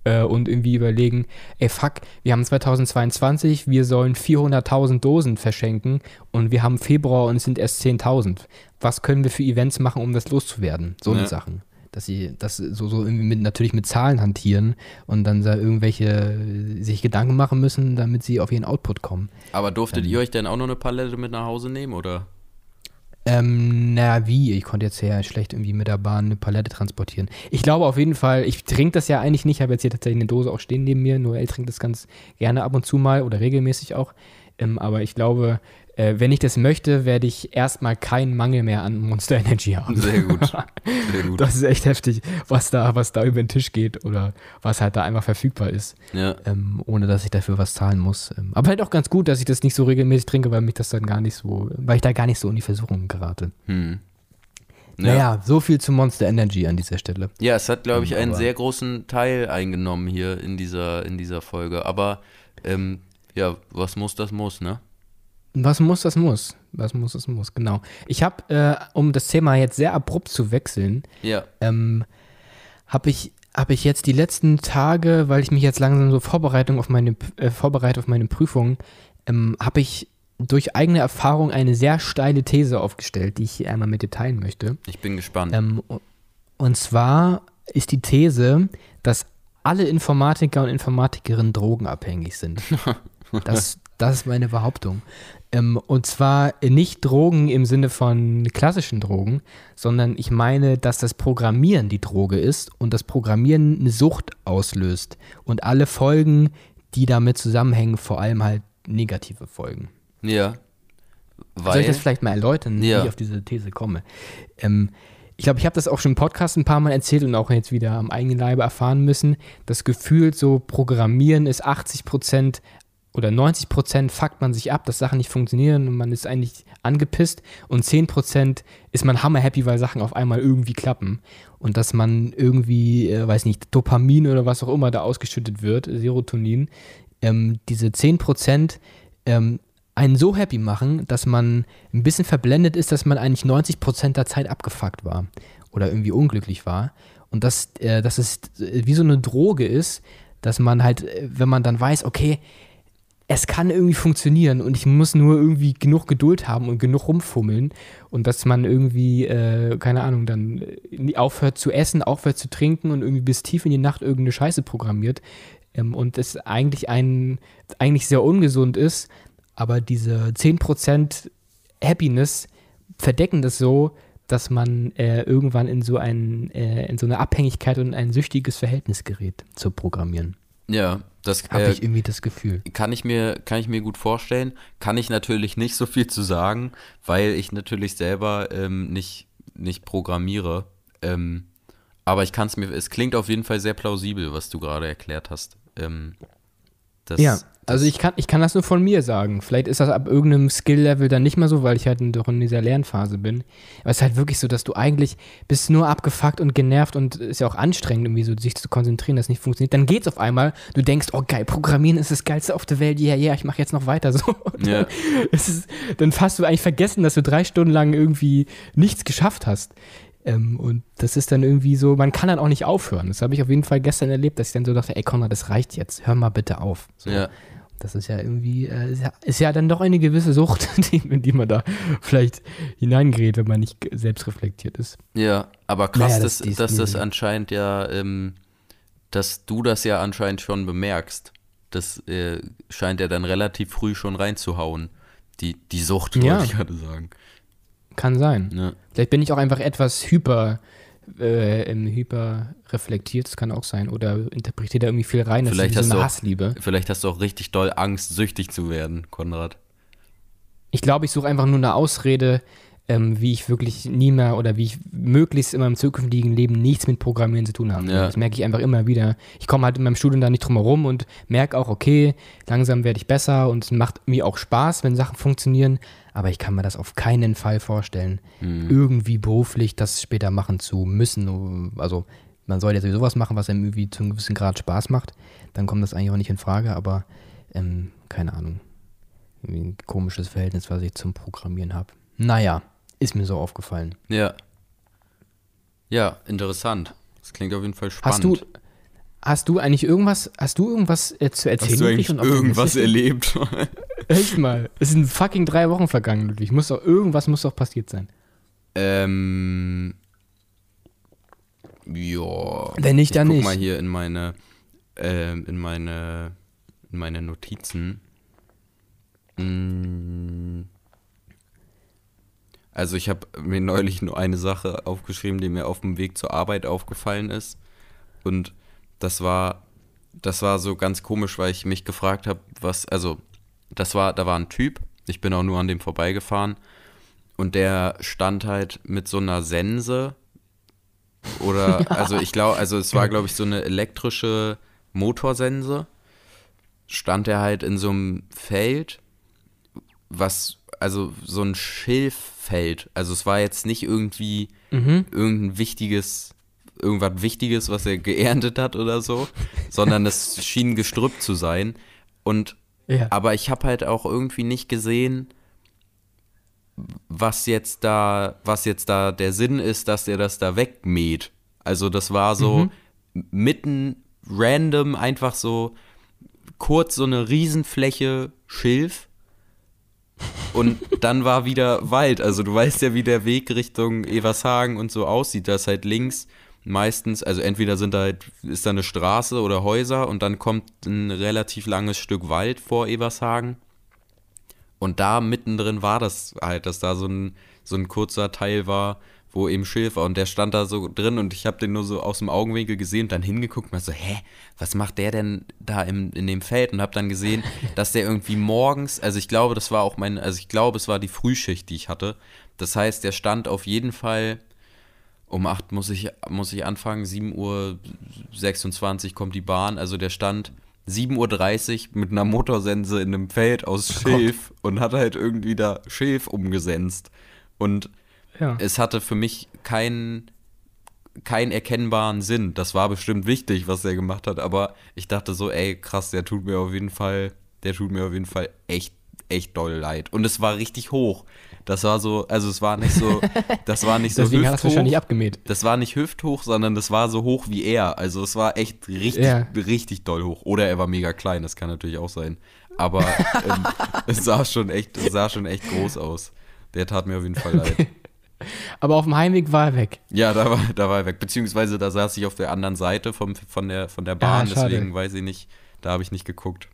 äh, und irgendwie überlegen, ey fuck, wir haben 2022, wir sollen 400.000 Dosen verschenken und wir haben Februar und es sind erst 10.000. Was können wir für Events machen, um das loszuwerden? So eine Ja. Sachen. Dass sie das so, so irgendwie mit, natürlich mit Zahlen hantieren und dann da irgendwelche äh, sich Gedanken machen müssen, damit sie auf ihren Output kommen. Aber durftet ihr euch denn auch noch eine Palette mit nach Hause nehmen, oder? Ähm, naja, wie? Ich konnte jetzt ja schlecht irgendwie mit der Bahn eine Palette transportieren. Ich glaube auf jeden Fall, ich trinke das ja eigentlich nicht, habe jetzt hier tatsächlich eine Dose auch stehen neben mir. Noel trinkt das ganz gerne ab und zu mal oder regelmäßig auch. Ähm, aber ich glaube, äh, wenn ich das möchte, werde ich erstmal keinen Mangel mehr an Monster Energy haben. Sehr gut. Sehr gut. Das ist echt heftig, was da, was da über den Tisch geht oder was halt da einfach verfügbar ist, ja. ähm, ohne dass ich dafür was zahlen muss. Ähm, aber halt auch ganz gut, dass ich das nicht so regelmäßig trinke, weil mich das dann gar nicht so, weil ich da gar nicht so in die Versuchung gerate. Hm. Ja. Naja, so viel zu Monster Energy an dieser Stelle. Ja, es hat, glaube ich, einen aber- sehr großen Teil eingenommen hier in dieser, in dieser Folge. Aber ähm, ja, was muss, das muss, ne? Was muss, das muss. Was muss, das muss, genau. Ich habe, äh, um das Thema jetzt sehr abrupt zu wechseln, Ja. ähm, habe ich, hab ich jetzt die letzten Tage, weil ich mich jetzt langsam so Vorbereitung auf meine, äh, vorbereite auf meine Prüfung, ähm, habe ich durch eigene Erfahrung eine sehr steile These aufgestellt, die ich hier einmal mit dir teilen möchte. Ich bin gespannt. Ähm, und zwar ist die These, dass alle Informatiker und Informatikerinnen drogenabhängig sind. Das, das ist meine Behauptung. Ähm, und zwar nicht Drogen im Sinne von klassischen Drogen, sondern ich meine, dass das Programmieren die Droge ist und das Programmieren eine Sucht auslöst. Und alle Folgen, die damit zusammenhängen, vor allem halt negative Folgen. ja. Weil. Soll ich das vielleicht mal erläutern, Ja. wie ich auf diese These komme? Ähm, ich glaube, ich habe das auch schon im Podcast ein paar Mal erzählt und auch jetzt wieder am eigenen Leibe erfahren müssen. Das Gefühl, so Programmieren ist 80 Prozent oder 90 Prozent fuckt man sich ab, dass Sachen nicht funktionieren und man ist eigentlich angepisst und 10 Prozent ist man hammerhappy, weil Sachen auf einmal irgendwie klappen. Und dass man irgendwie, äh, weiß nicht, Dopamin oder was auch immer da ausgeschüttet wird, Serotonin, ähm, diese 10 Prozent ähm, einen so happy machen, dass man ein bisschen verblendet ist, dass man eigentlich 90 Prozent der Zeit abgefuckt war oder irgendwie unglücklich war. Und dass, äh, dass es äh, wie so eine Droge ist, dass man halt, äh, wenn man dann weiß, okay, es kann irgendwie funktionieren und ich muss nur irgendwie genug Geduld haben und genug rumfummeln und dass man irgendwie, äh, keine Ahnung, dann äh, aufhört zu essen, aufhört zu trinken und irgendwie bis tief in die Nacht irgendeine Scheiße programmiert ähm, und es eigentlich ein, eigentlich sehr ungesund ist, aber diese 10% Happiness verdecken das so, dass man äh, irgendwann in so, ein, äh, in so eine Abhängigkeit und ein süchtiges Verhältnis gerät zu Programmieren. Ja, das Habe äh, ich irgendwie das Gefühl. kann ich mir kann ich mir gut vorstellen. Kann ich natürlich nicht so viel zu sagen, weil ich natürlich selber ähm, nicht nicht programmiere. Ähm, aber ich kann es mir. Es klingt auf jeden Fall sehr plausibel, was du gerade erklärt hast. Ähm, das, Ja, also ich kann, ich kann das nur von mir sagen. Vielleicht ist das ab irgendeinem Skill-Level dann nicht mehr so, weil ich halt doch in dieser Lernphase bin. Aber es ist halt wirklich so, dass du eigentlich bist nur abgefuckt und genervt und ist ja auch anstrengend, irgendwie so sich zu konzentrieren, dass nicht funktioniert. Dann geht's auf einmal, du denkst, oh geil, Programmieren ist das Geilste auf der Welt, ja, yeah, ja, yeah, ich mache jetzt noch weiter so. Ja. dann, es ist, dann fast du eigentlich vergessen, dass du drei Stunden lang irgendwie nichts geschafft hast. Ähm, und das ist dann irgendwie so, man kann dann auch nicht aufhören. Das habe ich auf jeden Fall gestern erlebt, dass ich dann so dachte, ey Konrad, das reicht jetzt, hör mal bitte auf. So. Ja. Das ist ja irgendwie, äh, ist, ja, ist ja dann doch eine gewisse Sucht, die, in die man da vielleicht hineingerät, wenn man nicht selbst reflektiert ist. Ja, aber krass, Naja, dass, das- ist dass das anscheinend ja, ähm, dass du das ja anscheinend schon bemerkst. Das äh, scheint ja dann relativ früh schon reinzuhauen. Die, die Sucht, Ja. wollte ich gerade sagen. Kann sein. Ja. Vielleicht bin ich auch einfach etwas hyper, äh, hyper reflektiert, das kann auch sein. Oder interpretiere da irgendwie viel rein, das Vielleicht ist so eine auch- Hassliebe. Vielleicht hast du auch richtig doll Angst, süchtig zu werden, Konrad. Ich glaube, ich suche einfach nur eine Ausrede, ähm, wie ich wirklich nie mehr oder wie ich möglichst in meinem zukünftigen Leben nichts mit Programmieren zu tun habe. Ja. Das merke ich einfach immer wieder. Ich komme halt in meinem Studium da nicht drum herum und merke auch, okay, langsam werde ich besser und es macht mir auch Spaß, wenn Sachen funktionieren, aber ich kann mir das auf keinen Fall vorstellen, irgendwie beruflich das später machen zu müssen. Also man soll ja sowieso was machen, was einem irgendwie zu einem gewissen Grad Spaß macht. Dann kommt das eigentlich auch nicht in Frage, aber ähm, keine Ahnung. Ein komisches Verhältnis, was ich zum Programmieren habe. Naja, ist mir so aufgefallen. Ja. Ja, interessant. Das klingt auf jeden Fall spannend. Hast du, hast du eigentlich irgendwas, hast du irgendwas äh, zu erzählen? Hast du eigentlich Ludwig, irgendwas erlebt? Echt mal. Es sind fucking drei Wochen vergangen, Ludwig. Muss doch, irgendwas muss doch passiert sein. ähm. Ja. Wenn nicht, ich dann guck nicht. mal hier in meine, ähm, in meine, in meine Notizen. Mm. Also ich habe mir neulich nur eine Sache aufgeschrieben, die mir auf dem Weg zur Arbeit aufgefallen ist. Und das war, das war so ganz komisch, weil ich mich gefragt habe, was, also das war, da war ein Typ, ich bin auch nur an dem vorbeigefahren und der stand halt mit so einer Sense oder, also ich glaube, also es war glaube ich so eine elektrische Motorsense, stand er halt in so einem Feld, was, also so ein Schilffeld, also es war jetzt nicht irgendwie Mhm. irgendein wichtiges, irgendwas Wichtiges, was er geerntet hat oder so, sondern es schien gestrüppt zu sein. Und Ja. aber ich habe halt auch irgendwie nicht gesehen, was jetzt da, was jetzt da der Sinn ist, dass er das da wegmäht. Also das war so mitten random einfach so kurz so eine Riesenfläche Schilf und dann war wieder Wald. Also du weißt ja, wie der Weg Richtung Evershagen und so aussieht. Da ist halt links meistens, also entweder sind da halt, ist da eine Straße oder Häuser und dann kommt ein relativ langes Stück Wald vor Evershagen. Und da mittendrin war das halt, dass da so ein, so ein kurzer Teil war, wo eben Schilf war. Und der stand da so drin und ich habe den nur so aus dem Augenwinkel gesehen und dann hingeguckt und so, hä, was macht der denn da im, in dem Feld? Und habe dann gesehen, dass der irgendwie morgens, also ich glaube, das war auch mein, also ich glaube, es war die Frühschicht, die ich hatte. Das heißt, der stand auf jeden Fall um 8 muss ich, muss ich anfangen, 7 Uhr 26 kommt die Bahn. Also der stand 7.30 Uhr mit einer Motorsense in einem Feld aus Schilf und hat halt irgendwie da Schilf umgesenzt. Und ja. es hatte für mich keinen keinen erkennbaren Sinn. Das war bestimmt wichtig, was er gemacht hat, aber ich dachte so, ey, krass, der tut mir auf jeden Fall, der tut mir auf jeden Fall echt, echt doll leid. Und es war richtig hoch. Das war so, also es war nicht so, das war nicht so Deswegen hat er es hüfthoch. wahrscheinlich abgemäht. Das war nicht hüfthoch, sondern das war so hoch wie er. Also es war echt richtig, Ja. richtig doll hoch. Oder er war mega klein, das kann natürlich auch sein. Aber ähm, es sah schon echt, es sah schon echt groß aus. Der tat mir auf jeden Fall leid. Aber auf dem Heimweg war er weg. Ja, da war, da war er weg. Beziehungsweise da saß ich auf der anderen Seite vom, von, der, von der Bahn, schade. deswegen weiß ich nicht, da habe ich nicht geguckt.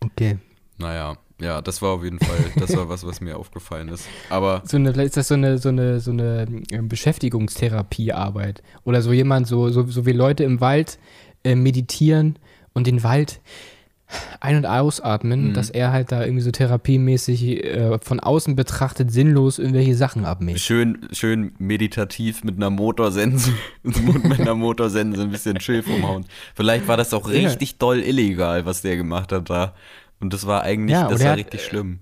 Okay. Naja, ja, das war auf jeden Fall, das war was, was mir aufgefallen ist. Aber So eine, vielleicht ist das so eine, so eine, so eine äh, Beschäftigungstherapiearbeit. Oder so jemand, so, so, so wie Leute im Wald äh, meditieren und den Wald ein- und ausatmen, Mhm. dass er halt da irgendwie so therapiemäßig äh, von außen betrachtet sinnlos irgendwelche Sachen abmäht. schön, schön meditativ mit einer Motorsense, mit einer Motorsense ein bisschen Schilf umhauen. Vielleicht war das auch Ja. richtig doll illegal, was der gemacht hat da. Und das war eigentlich, Ja, das war hat- richtig schlimm.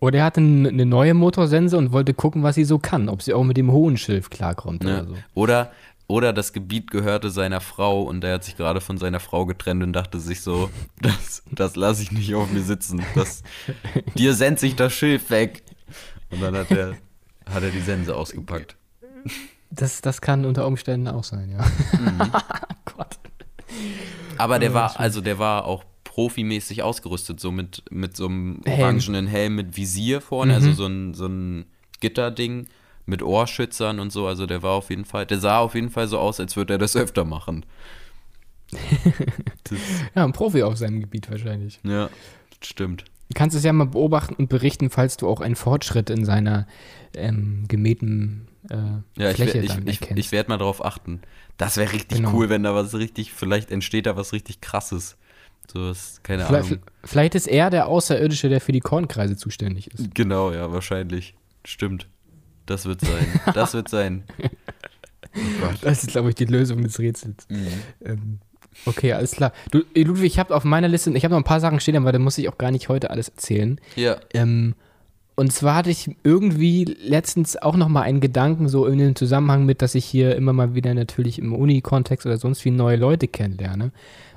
Oder er hatte eine neue Motorsense und wollte gucken, was sie so kann, ob sie auch mit dem hohen Schilf klarkommt Ne? oder so. Oder, oder das Gebiet gehörte seiner Frau und er hat sich gerade von seiner Frau getrennt und dachte sich so, das, das lasse ich nicht auf mir sitzen. Das, dir sendet sich das Schilf weg. Und dann hat er, hat er die Sense ausgepackt. Das, das kann unter Umständen auch sein, ja. Mhm. Gott. Aber der war, also der war auch profimäßig ausgerüstet, so mit, mit so einem Helm. orangenen Helm mit Visier vorne, also so ein, so ein Gitterding mit Ohrschützern und so. Also der war auf jeden Fall, der sah auf jeden Fall so aus, als würde er das öfter machen. Ja, ein Profi auf seinem Gebiet wahrscheinlich. Ja, stimmt. Du kannst es ja mal beobachten und berichten, falls du auch einen Fortschritt in seiner ähm, gemähten äh, Ja, ich, Fläche ich, dann ich, erkennst. ich werde mal darauf achten. Das wäre richtig Genau. cool, wenn da was richtig, vielleicht entsteht da was richtig krasses. So was, keine vielleicht, Ahnung. vielleicht ist er der Außerirdische, der für die Kornkreise zuständig ist. Genau, ja, wahrscheinlich. Stimmt. Das wird sein. Das wird sein. Oh das ist, glaube ich, die Lösung des Rätsels. Mhm. Ähm, okay, alles klar. Du, Ludwig, ich habe auf meiner Liste, ich habe noch ein paar Sachen stehen, aber da muss ich auch gar nicht heute alles erzählen. Ja. Ähm, und zwar hatte ich irgendwie letztens auch noch mal einen Gedanken so in dem Zusammenhang mit, dass ich hier immer mal wieder natürlich im Uni-Kontext oder sonst wie neue Leute kennenlerne.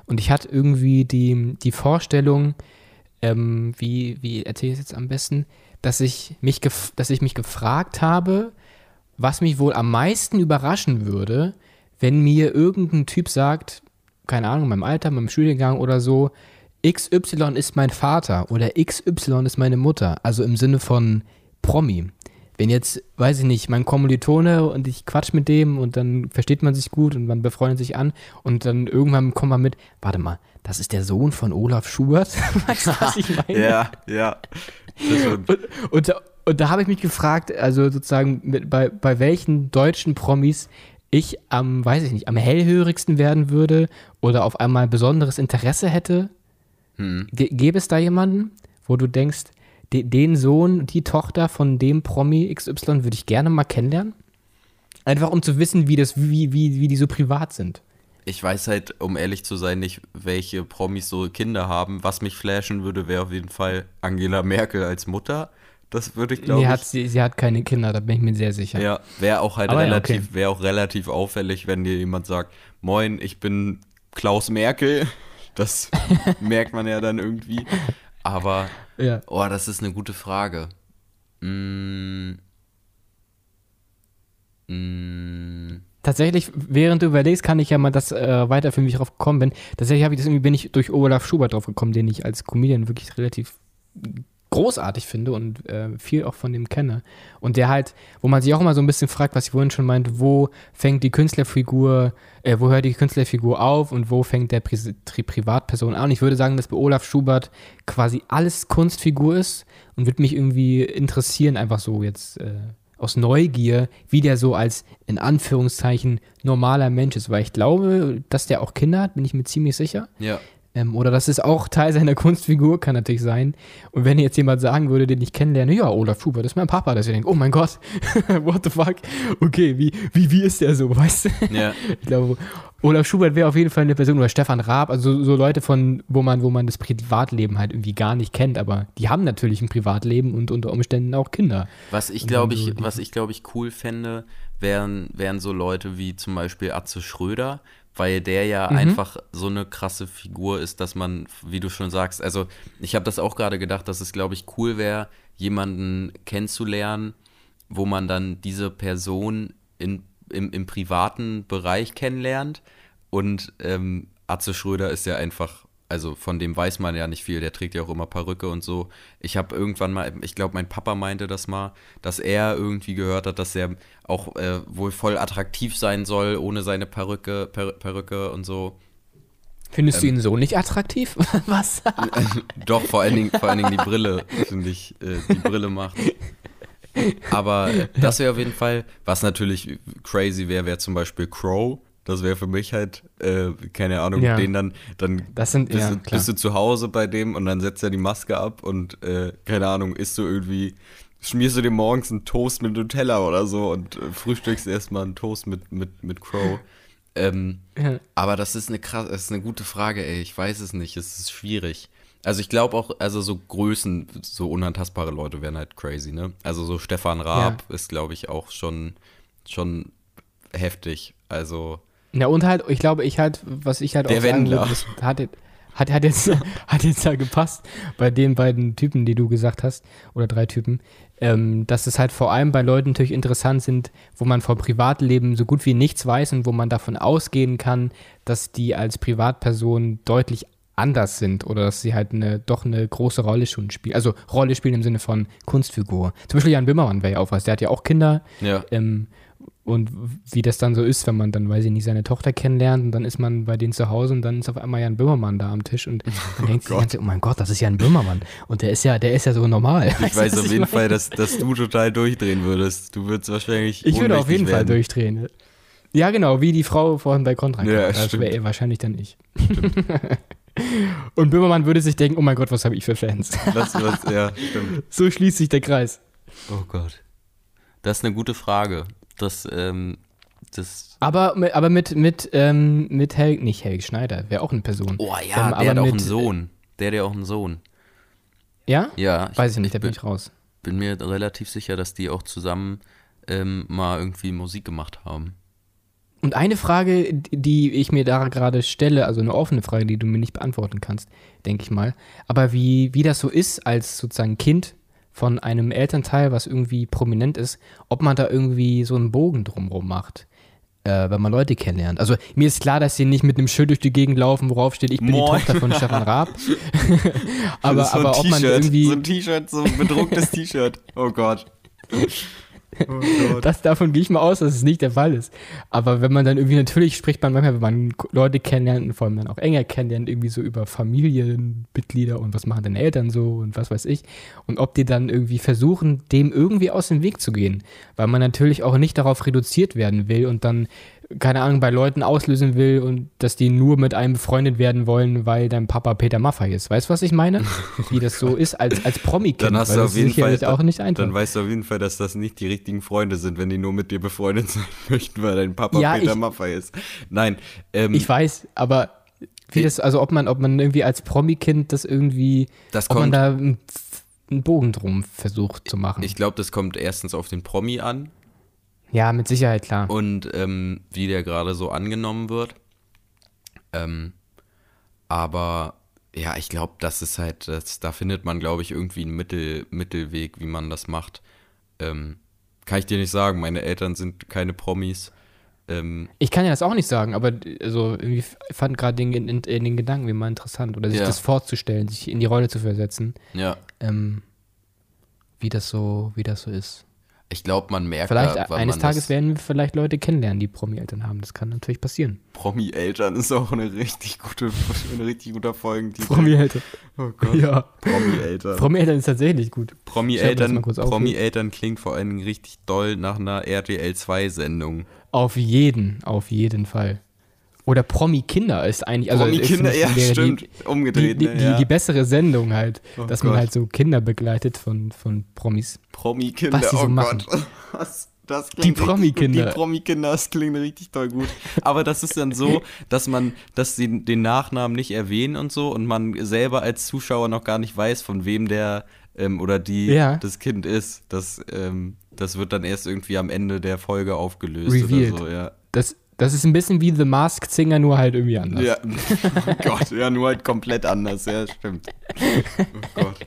Und ich hatte irgendwie die, die Vorstellung, ähm, wie, wie erzähle ich es jetzt am besten, dass ich, mich dass ich mich gefragt habe, was mich wohl am meisten überraschen würde, wenn mir irgendein Typ sagt, keine Ahnung, in meinem Alter, in meinem Studiengang oder so, XY ist mein Vater oder XY ist meine Mutter. Also im Sinne von Promi. Wenn jetzt, weiß ich nicht, mein Kommilitone und ich quatsch mit dem und dann versteht man sich gut und man befreundet sich an und dann irgendwann kommt man mit, warte mal, das ist der Sohn von Olaf Schubert. weißt du, was ich meine? ja, ja. Und, und, und, da habe ich mich gefragt, also sozusagen mit, bei, bei welchen deutschen Promis ich am, weiß ich nicht, am hellhörigsten werden würde oder auf einmal besonderes Interesse hätte hm. Gäbe es da jemanden, wo du denkst, de, den Sohn, die Tochter von dem Promi XY würde ich gerne mal kennenlernen? Einfach um zu wissen, wie, das, wie, wie, wie die so privat sind. Ich weiß halt, um ehrlich zu sein, nicht, welche Promis so Kinder haben. Was mich flashen würde, wäre auf jeden Fall Angela Merkel als Mutter. Das würde ich glaube nee, ich. sie, sie hat keine Kinder, da bin ich mir sehr sicher. Ja, wäre auch halt Aber relativ, okay. wäre auch relativ auffällig, wenn dir jemand sagt, moin, ich bin Klaus Merkel. Das merkt man ja dann irgendwie. Aber, ja. oh, das ist eine gute Frage. Mm. Mm. Tatsächlich, während du überlegst, kann ich ja mal das äh, weiterführen, wie ich drauf gekommen bin. Tatsächlich ich das irgendwie, bin ich durch Olaf Schubert drauf gekommen, den ich als Comedian wirklich relativ großartig finde und äh, viel auch von dem kenne. Und der halt, wo man sich auch immer so ein bisschen fragt, was ich vorhin schon meinte, wo fängt die Künstlerfigur, äh, wo hört die Künstlerfigur auf und wo fängt der Pri Pri Privatperson an? Ich würde sagen, dass bei Olaf Schubert quasi alles Kunstfigur ist und würde mich irgendwie interessieren, einfach so jetzt äh, aus Neugier, wie der so als in Anführungszeichen normaler Mensch ist, weil ich glaube, dass der auch Kinder hat, bin ich mir ziemlich sicher. Ja. Ähm, oder das ist auch Teil seiner Kunstfigur, kann natürlich sein. Und wenn jetzt jemand sagen würde, den ich kennenlerne, ja, Olaf Schubert, das ist mein Papa, dass ich denke, oh mein Gott, what the fuck? Okay, wie, wie, wie ist der so, weißt du? Ja. Ich glaube, Olaf Schubert wäre auf jeden Fall eine Person, oder Stefan Raab, also so Leute von, wo man, wo man das Privatleben halt irgendwie gar nicht kennt, aber die haben natürlich ein Privatleben und unter Umständen auch Kinder. Was ich glaube ich, was ich glaube ich cool fände, wären, wären so Leute wie zum Beispiel Atze Schröder, weil der ja mhm. einfach so eine krasse Figur ist, dass man, wie du schon sagst, also ich habe das auch gerade gedacht, dass es, glaube ich, cool wäre, jemanden kennenzulernen, wo man dann diese Person in, im, im privaten Bereich kennenlernt. Und ähm, Atze Schröder ist ja einfach also von dem weiß man ja nicht viel, der trägt ja auch immer Perücke und so. Ich habe irgendwann mal, ich glaube, mein Papa meinte das mal, dass er irgendwie gehört hat, dass er auch äh, wohl voll attraktiv sein soll, ohne seine Perücke, per Perücke und so. Findest ähm, du ihn so nicht attraktiv? Was? Doch, vor allen Dingen, vor allen Dingen die Brille, finde ich, äh, die Brille macht. Aber das wäre auf jeden Fall, was natürlich crazy wäre, wäre zum Beispiel Crow das wäre für mich halt, äh, keine Ahnung, ja. den dann, dann das sind, bist, ja, du, bist, du, zu Hause bei dem und dann setzt er die Maske ab und, äh, keine Ahnung, isst du irgendwie, schmierst du dir morgens einen Toast mit Nutella oder so und äh, frühstückst erstmal einen Toast mit, mit, mit Crow. Ähm, ja. Aber das ist eine krass, das ist eine gute Frage, ey. Ich weiß es nicht. Es ist schwierig. Also ich glaube auch, also so Größen, so unantastbare Leute wären halt crazy, ne? Also so Stefan Raab ja. ist, glaube ich, auch schon, schon heftig. Also ja, und halt, ich glaube, ich halt, was ich halt Der auch sagen würde, hat, hat, hat, jetzt, hat jetzt da gepasst bei den beiden Typen, die du gesagt hast, oder drei Typen, ähm, dass es halt vor allem bei Leuten natürlich interessant sind, wo man vom Privatleben so gut wie nichts weiß und wo man davon ausgehen kann, dass die als Privatperson deutlich anders sind oder dass sie halt eine, doch eine große Rolle schon spielen. Also Rolle spielen im Sinne von Kunstfigur. Zum Beispiel Jan Bimmermann wäre ja auch was. Der hat ja auch Kinder. Ja. Ähm, und wie das dann so ist, wenn man dann, weiß ich nicht, seine Tochter kennenlernt und dann ist man bei denen zu Hause und dann ist auf einmal Jan Böhmermann da am Tisch und man denkt sich die ganze Zeit, oh mein Gott, das ist Jan Böhmermann. Und der ist ja, der ist ja so normal. Ich weiß auf jeden? Fall, dass, dass du total durchdrehen würdest. Du würdest wahrscheinlich. Ich würde auf jeden werden. Fall durchdrehen. Ja, genau, wie die Frau vorhin bei Contra. Ja, das wäre wahrscheinlich dann ich. und Böhmermann würde sich denken, oh mein Gott, was habe ich für Fans. Das, was, ja, stimmt. So schließt sich der Kreis. Oh Gott. Das ist eine gute Frage. Das, ähm, das. Aber, mit- aber mit, mit, ähm, mit Helg, nicht Helg Schneider, wäre auch eine Person. Oh ja, Ähm, der aber hat auch mit- einen Sohn. Der hat ja auch einen Sohn. Ja? Ja, Weiß ich nicht, da bin bin, ich raus. bin mir relativ sicher, dass die auch zusammen ähm, mal irgendwie Musik gemacht haben. Und eine Frage, die ich mir da gerade stelle, also eine offene Frage, die du mir nicht beantworten kannst, denke ich mal. Aber wie, wie das so ist als sozusagen Kind von einem Elternteil, was irgendwie prominent ist, ob man da irgendwie so einen Bogen drumrum macht, äh, wenn man Leute kennenlernt. Also mir ist klar, dass sie nicht mit einem Schild durch die Gegend laufen, worauf steht, ich bin Moin. die Tochter von Stefan Raab. aber so aber ob man irgendwie... So ein T-Shirt, so ein bedrucktes T-Shirt. Oh Gott. Oh. Das, davon gehe ich mal aus, dass es nicht der Fall ist. Aber wenn man dann irgendwie, natürlich spricht man manchmal, wenn man Leute kennenlernt und vor allem dann auch enger kennenlernt, irgendwie so über Familienmitglieder und was machen deine Eltern so und was weiß ich. Und ob die dann irgendwie versuchen, dem irgendwie aus dem Weg zu gehen. Weil man natürlich auch nicht darauf reduziert werden will und dann, keine Ahnung, bei Leuten auslösen will und dass die nur mit einem befreundet werden wollen, weil dein Papa Peter Maffay ist. Weißt du, was ich meine? Wie das so ist als, als Promi-Kind. Dann hast du das auf jeden Fall auch nicht einfach. Dann weißt du auf jeden Fall, dass das nicht die richtigen Freunde sind, wenn die nur mit dir befreundet sein möchten, weil dein Papa Ja, Peter ich- Maffay ist. Nein, ähm, Ich weiß, aber wie das, also ob man, ob man irgendwie als Promi-Kind das irgendwie, das ob man kommt, da einen Bogen drum versucht zu machen. ich glaube, das kommt erstens auf den Promi an ja, mit Sicherheit klar. und ähm, wie der gerade so angenommen wird. Ähm, aber ja, ich glaube, das ist halt, das, da findet man, glaube ich, irgendwie einen Mittel, Mittelweg, wie man das macht. Ähm, kann ich dir nicht sagen. Meine Eltern sind keine Promis. Ähm, Ich kann ja das auch nicht sagen, aber also irgendwie fand gerade den, in, in den Gedanken immer interessant oder sich Ja. das vorzustellen, sich in die Rolle zu versetzen, ja, ähm, wie das so, wie das so ist. Ich glaube, man merkt, Vielleicht da, eines man Tages werden wir vielleicht Leute kennenlernen, die Promi-Eltern haben. Das kann natürlich passieren. Promi-Eltern ist auch eine richtig gute, ein richtig guter Folgentitel. Promi-Eltern. Oh Gott. Ja. Promi-Eltern. Promi-Eltern ist tatsächlich gut. Promi-Eltern. Promi-Eltern klingt vor allen Dingen richtig doll nach einer RTL-2-Sendung. Auf jeden, auf jeden Fall. Oder Promi-Kinder ist eigentlich, also Promi-Kinder, ist- ja, stimmt. Die, die, Umgedreht, die, ne? die, ja. die bessere Sendung halt, Oh dass man Gott. halt so Kinder begleitet von, von Promis. Promi-Kinder, was die so oh machen. Gott. Was? Das Die klingt richtig Promi-Kinder. Die Promi-Kinder, das klingt richtig toll gut. Aber das ist dann so, dass man, dass sie den Nachnamen nicht erwähnen und so und man selber als Zuschauer noch gar nicht weiß, von wem der ähm, oder die Ja. das Kind ist. Das, ähm, das wird dann erst irgendwie am Ende der Folge aufgelöst Revealed. oder so, ja. Das, das ist ein bisschen wie The Masked Singer, nur halt irgendwie anders. Ja, oh Gott, ja, nur halt komplett anders, ja, stimmt. Oh Gott.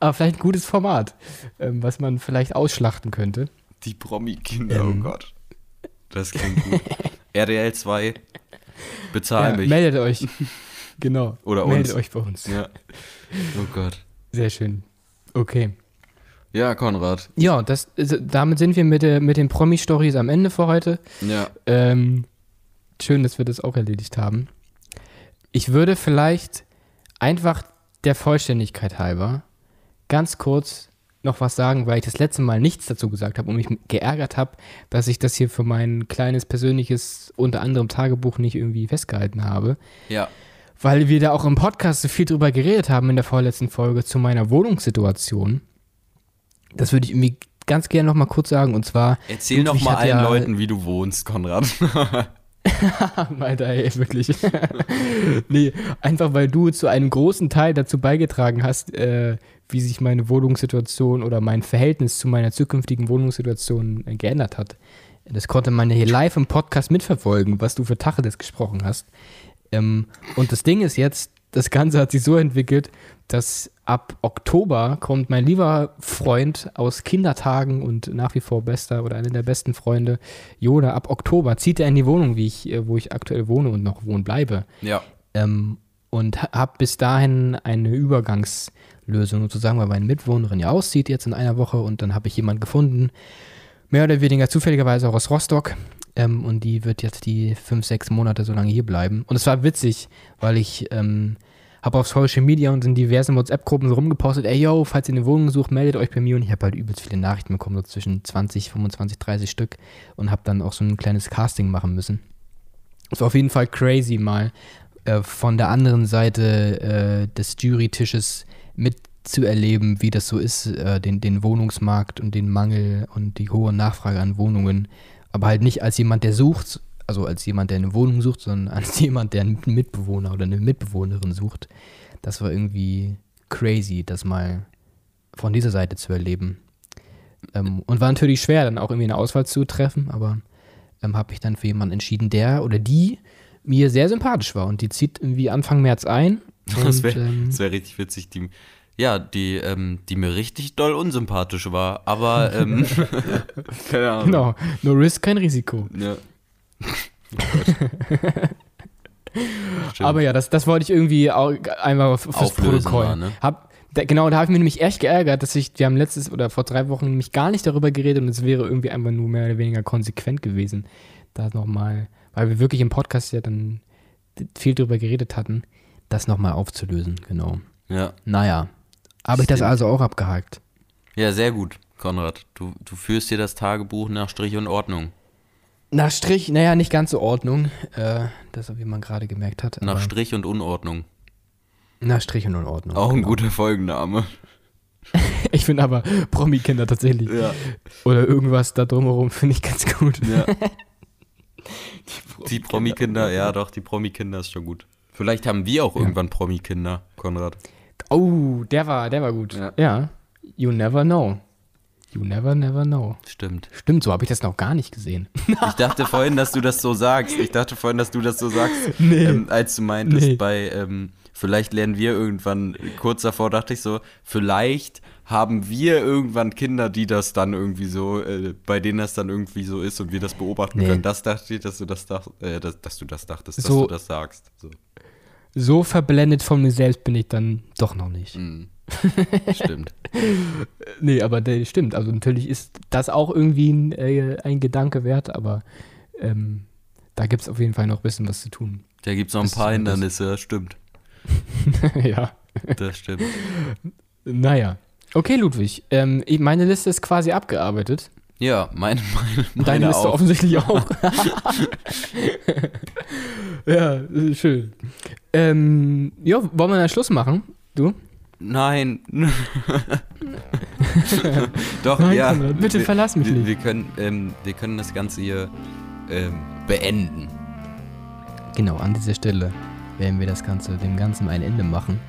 Aber vielleicht ein gutes Format, ähm, was man vielleicht ausschlachten könnte. Die Promi-Kinder, Ähm. oh Gott. Das klingt gut. RDL 2, bezahl Ja, mich. meldet euch. Genau. Oder meldet uns. euch bei uns. Ja. Oh Gott. Sehr schön. Okay. Ja, Konrad. Ja, das, also, damit sind wir mit, der, mit den Promi-Stories am Ende für heute. Ja. Ähm, schön, dass wir das auch erledigt haben. Ich würde vielleicht einfach der Vollständigkeit halber ganz kurz noch was sagen, weil ich das letzte Mal nichts dazu gesagt habe und mich geärgert habe, dass ich das hier für mein kleines persönliches, unter anderem Tagebuch nicht irgendwie festgehalten habe. Ja. Weil wir da auch im Podcast so viel drüber geredet haben in der vorletzten Folge zu meiner Wohnungssituation. Das würde ich irgendwie ganz gerne noch mal kurz sagen. Und zwar, Erzähl doch Ludwig mal hat allen ja- Leuten, wie du wohnst, Konrad. Alter, ey, wirklich. nee, einfach weil du zu einem großen Teil dazu beigetragen hast, äh, wie sich meine Wohnungssituation oder mein Verhältnis zu meiner zukünftigen Wohnungssituation äh, geändert hat. Das konnte man ja hier live im Podcast mitverfolgen, was du für Tacheles gesprochen hast. Ähm, und das Ding ist jetzt, das Ganze hat sich so entwickelt, dass ab Oktober kommt mein lieber Freund aus Kindertagen und nach wie vor bester oder einer der besten Freunde, Joda, ab Oktober zieht er in die Wohnung, wie ich, äh, wo ich aktuell wohne und noch wohnen bleibe. ja. Ähm, und habe bis dahin eine Übergangslösung sozusagen, weil meine Mitwohnerin ja auszieht jetzt in einer Woche und dann habe ich jemanden gefunden, mehr oder weniger zufälligerweise auch aus Rostock. Ähm, und die wird jetzt die fünf, sechs Monate so lange hier bleiben. Und es war witzig, weil ich ähm, habe auf Social Media und in diversen WhatsApp-Gruppen so rumgepostet, ey yo, falls ihr eine Wohnung sucht, meldet euch bei mir. Und ich habe halt übelst viele Nachrichten bekommen, so zwischen 20, 25, 30 Stück. Und habe dann auch so ein kleines Casting machen müssen. War auf jeden Fall crazy mal äh, von der anderen Seite äh, des Jurytisches mit zu erleben, wie das so ist, äh, den, den Wohnungsmarkt und den Mangel und die hohe Nachfrage an Wohnungen. Aber halt nicht als jemand, der sucht, also als jemand, der eine Wohnung sucht, sondern als jemand, der einen Mitbewohner oder eine Mitbewohnerin sucht. Das war irgendwie crazy, das mal von dieser Seite zu erleben. Ähm, und war natürlich schwer, dann auch irgendwie eine Auswahl zu treffen, aber ähm, habe ich dann für jemanden entschieden, der oder die mir sehr sympathisch war. Und die zieht irgendwie Anfang März ein. Das wäre ähm, wär richtig witzig. Die, ja, die, ähm, die mir richtig doll unsympathisch war, aber ähm, keine Ahnung. Genau, no risk, kein Risiko. Ja. Stimmt. Aber ja, das, das wollte ich irgendwie auch einmal fürs Auflösen Protokoll. mal, ne? Hab, da, genau, da habe ich mich nämlich echt geärgert, dass ich, wir haben letztes oder vor drei Wochen nämlich gar nicht darüber geredet und es wäre irgendwie einfach nur mehr oder weniger konsequent gewesen, da nochmal, weil wir wirklich im Podcast ja dann viel darüber geredet hatten, das nochmal aufzulösen, genau. ja. Naja, habe ich das also auch abgehakt. ja, sehr gut, Konrad. Du, du führst hier das Tagebuch nach Strich und Ordnung. Nach Strich, naja, nicht ganz so Ordnung, äh, das, wie man gerade gemerkt hat. Nach Strich und Unordnung. nach Strich und in Ordnung. Auch ein genau. guter Folgenname. Ich finde aber Promi-Kinder tatsächlich. Ja. Oder irgendwas da drumherum finde ich ganz gut. ja. Die Promi-Kinder, ja doch, die Promi-Kinder ist schon gut. Vielleicht haben wir auch Ja. irgendwann Promi-Kinder, Konrad. Oh, der war, der war gut. Ja. Ja. You never know. You never, never know. Stimmt. Stimmt, so habe ich das noch gar nicht gesehen. Ich dachte vorhin, dass du das so sagst. Ich dachte vorhin, dass du das so sagst, Nee. ähm, als du meintest, Nee. bei ähm, vielleicht lernen wir irgendwann, kurz davor dachte ich so, vielleicht haben wir irgendwann Kinder, die das dann irgendwie so, äh, bei denen das dann irgendwie so ist und wir das beobachten Nee. können. Das dachte ich, dass du das, dach, äh, dass, dass du das dachtest, dass So- du das sagst. So. So verblendet von mir selbst bin ich dann doch noch nicht. Mm. Stimmt. Nee, aber der stimmt. Also natürlich ist das auch irgendwie ein, äh, ein Gedanke wert, aber ähm, da gibt es auf jeden Fall noch ein bisschen was zu tun. Da gibt es noch ein paar Hindernisse, das stimmt. ja. Das stimmt. Naja. Okay, Ludwig. Ähm, meine Liste ist quasi abgearbeitet. Ja, meine, meine, Und deine meine Liste auch. offensichtlich auch. ja, schön. Ähm, ja, wollen wir einen Schluss machen? Du? Nein. Doch, Nein, ja. Konrad, bitte wir, verlass mich wir, nicht. Wir können, ähm, wir können das Ganze hier ähm, beenden. Genau, an dieser Stelle werden wir das Ganze, dem Ganzen ein Ende machen.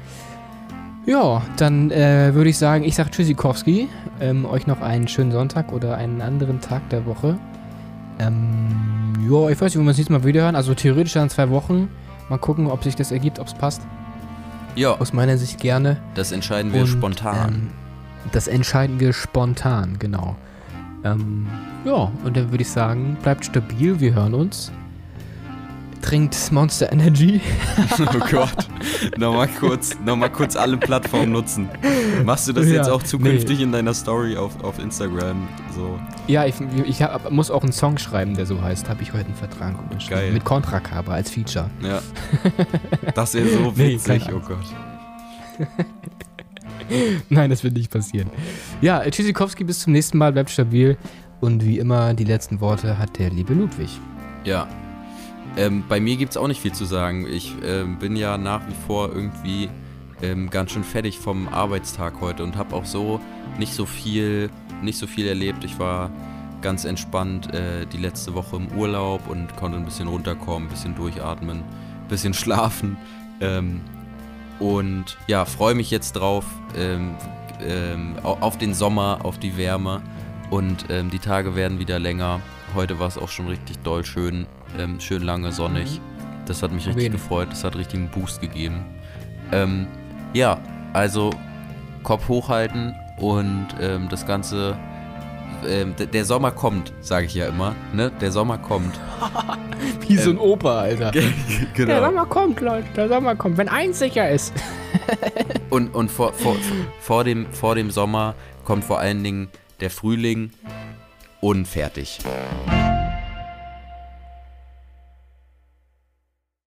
Ja, dann äh, würde ich sagen, ich sage Tschüssikowski. Ähm, euch noch einen schönen Sonntag oder einen anderen Tag der Woche. Ähm, ja, ich weiß nicht, wo wir uns nächstes Mal wieder hören. Also theoretisch in zwei Wochen. Mal gucken, ob sich das ergibt, ob es passt. Ja, Aus meiner Sicht gerne. das entscheiden wir Und, spontan. Ähm, das entscheiden wir spontan, genau. Ähm, ja, und dann würde ich sagen, bleibt stabil, wir hören uns. Trinkt Monster Energy. oh Gott. nochmal kurz, noch mal kurz alle Plattformen nutzen. Machst du das Ja, jetzt auch zukünftig nee. in deiner Story auf, auf Instagram? So. Ja, ich, ich hab, muss auch einen Song schreiben, der so heißt. Habe ich heute einen Vertrag unterschrieben. Geil. Mit Contra-Cover als Feature. Ja. Das wäre so Nee, witzig, keine oh Gott. Nein, das wird nicht passieren. Ja, Tschüssikowski, bis zum nächsten Mal. Bleibt stabil. Und wie immer, die letzten Worte hat der liebe Ludwig. Ja. Ähm, bei mir gibt es auch nicht viel zu sagen. Ich ähm, bin ja nach wie vor irgendwie ähm, ganz schön fertig vom Arbeitstag heute und habe auch so nicht so viel, nicht so viel erlebt. Ich war ganz entspannt äh, die letzte Woche im Urlaub und konnte ein bisschen runterkommen, ein bisschen durchatmen, ein bisschen schlafen. Ähm, und ja, freue mich jetzt drauf ähm, ähm, au- auf den Sommer, auf die Wärme. Und die Tage werden wieder länger. Heute war es auch schon richtig doll schön, ähm, schön lange sonnig. Das hat mich richtig Wen? gefreut. Das hat richtig einen Boost gegeben. Ähm, ja, also Kopf hochhalten und ähm, das Ganze. Ähm, der Sommer kommt, sage ich ja immer. Ne? Der Sommer kommt. Wie so ein Ähm, Opa, Alter. Der genau. Sommer kommt, Leute. Der Sommer kommt. Wenn eins sicher ist. Und, und vor, vor, vor, dem, vor dem Sommer kommt vor allen Dingen der Frühling und fertig.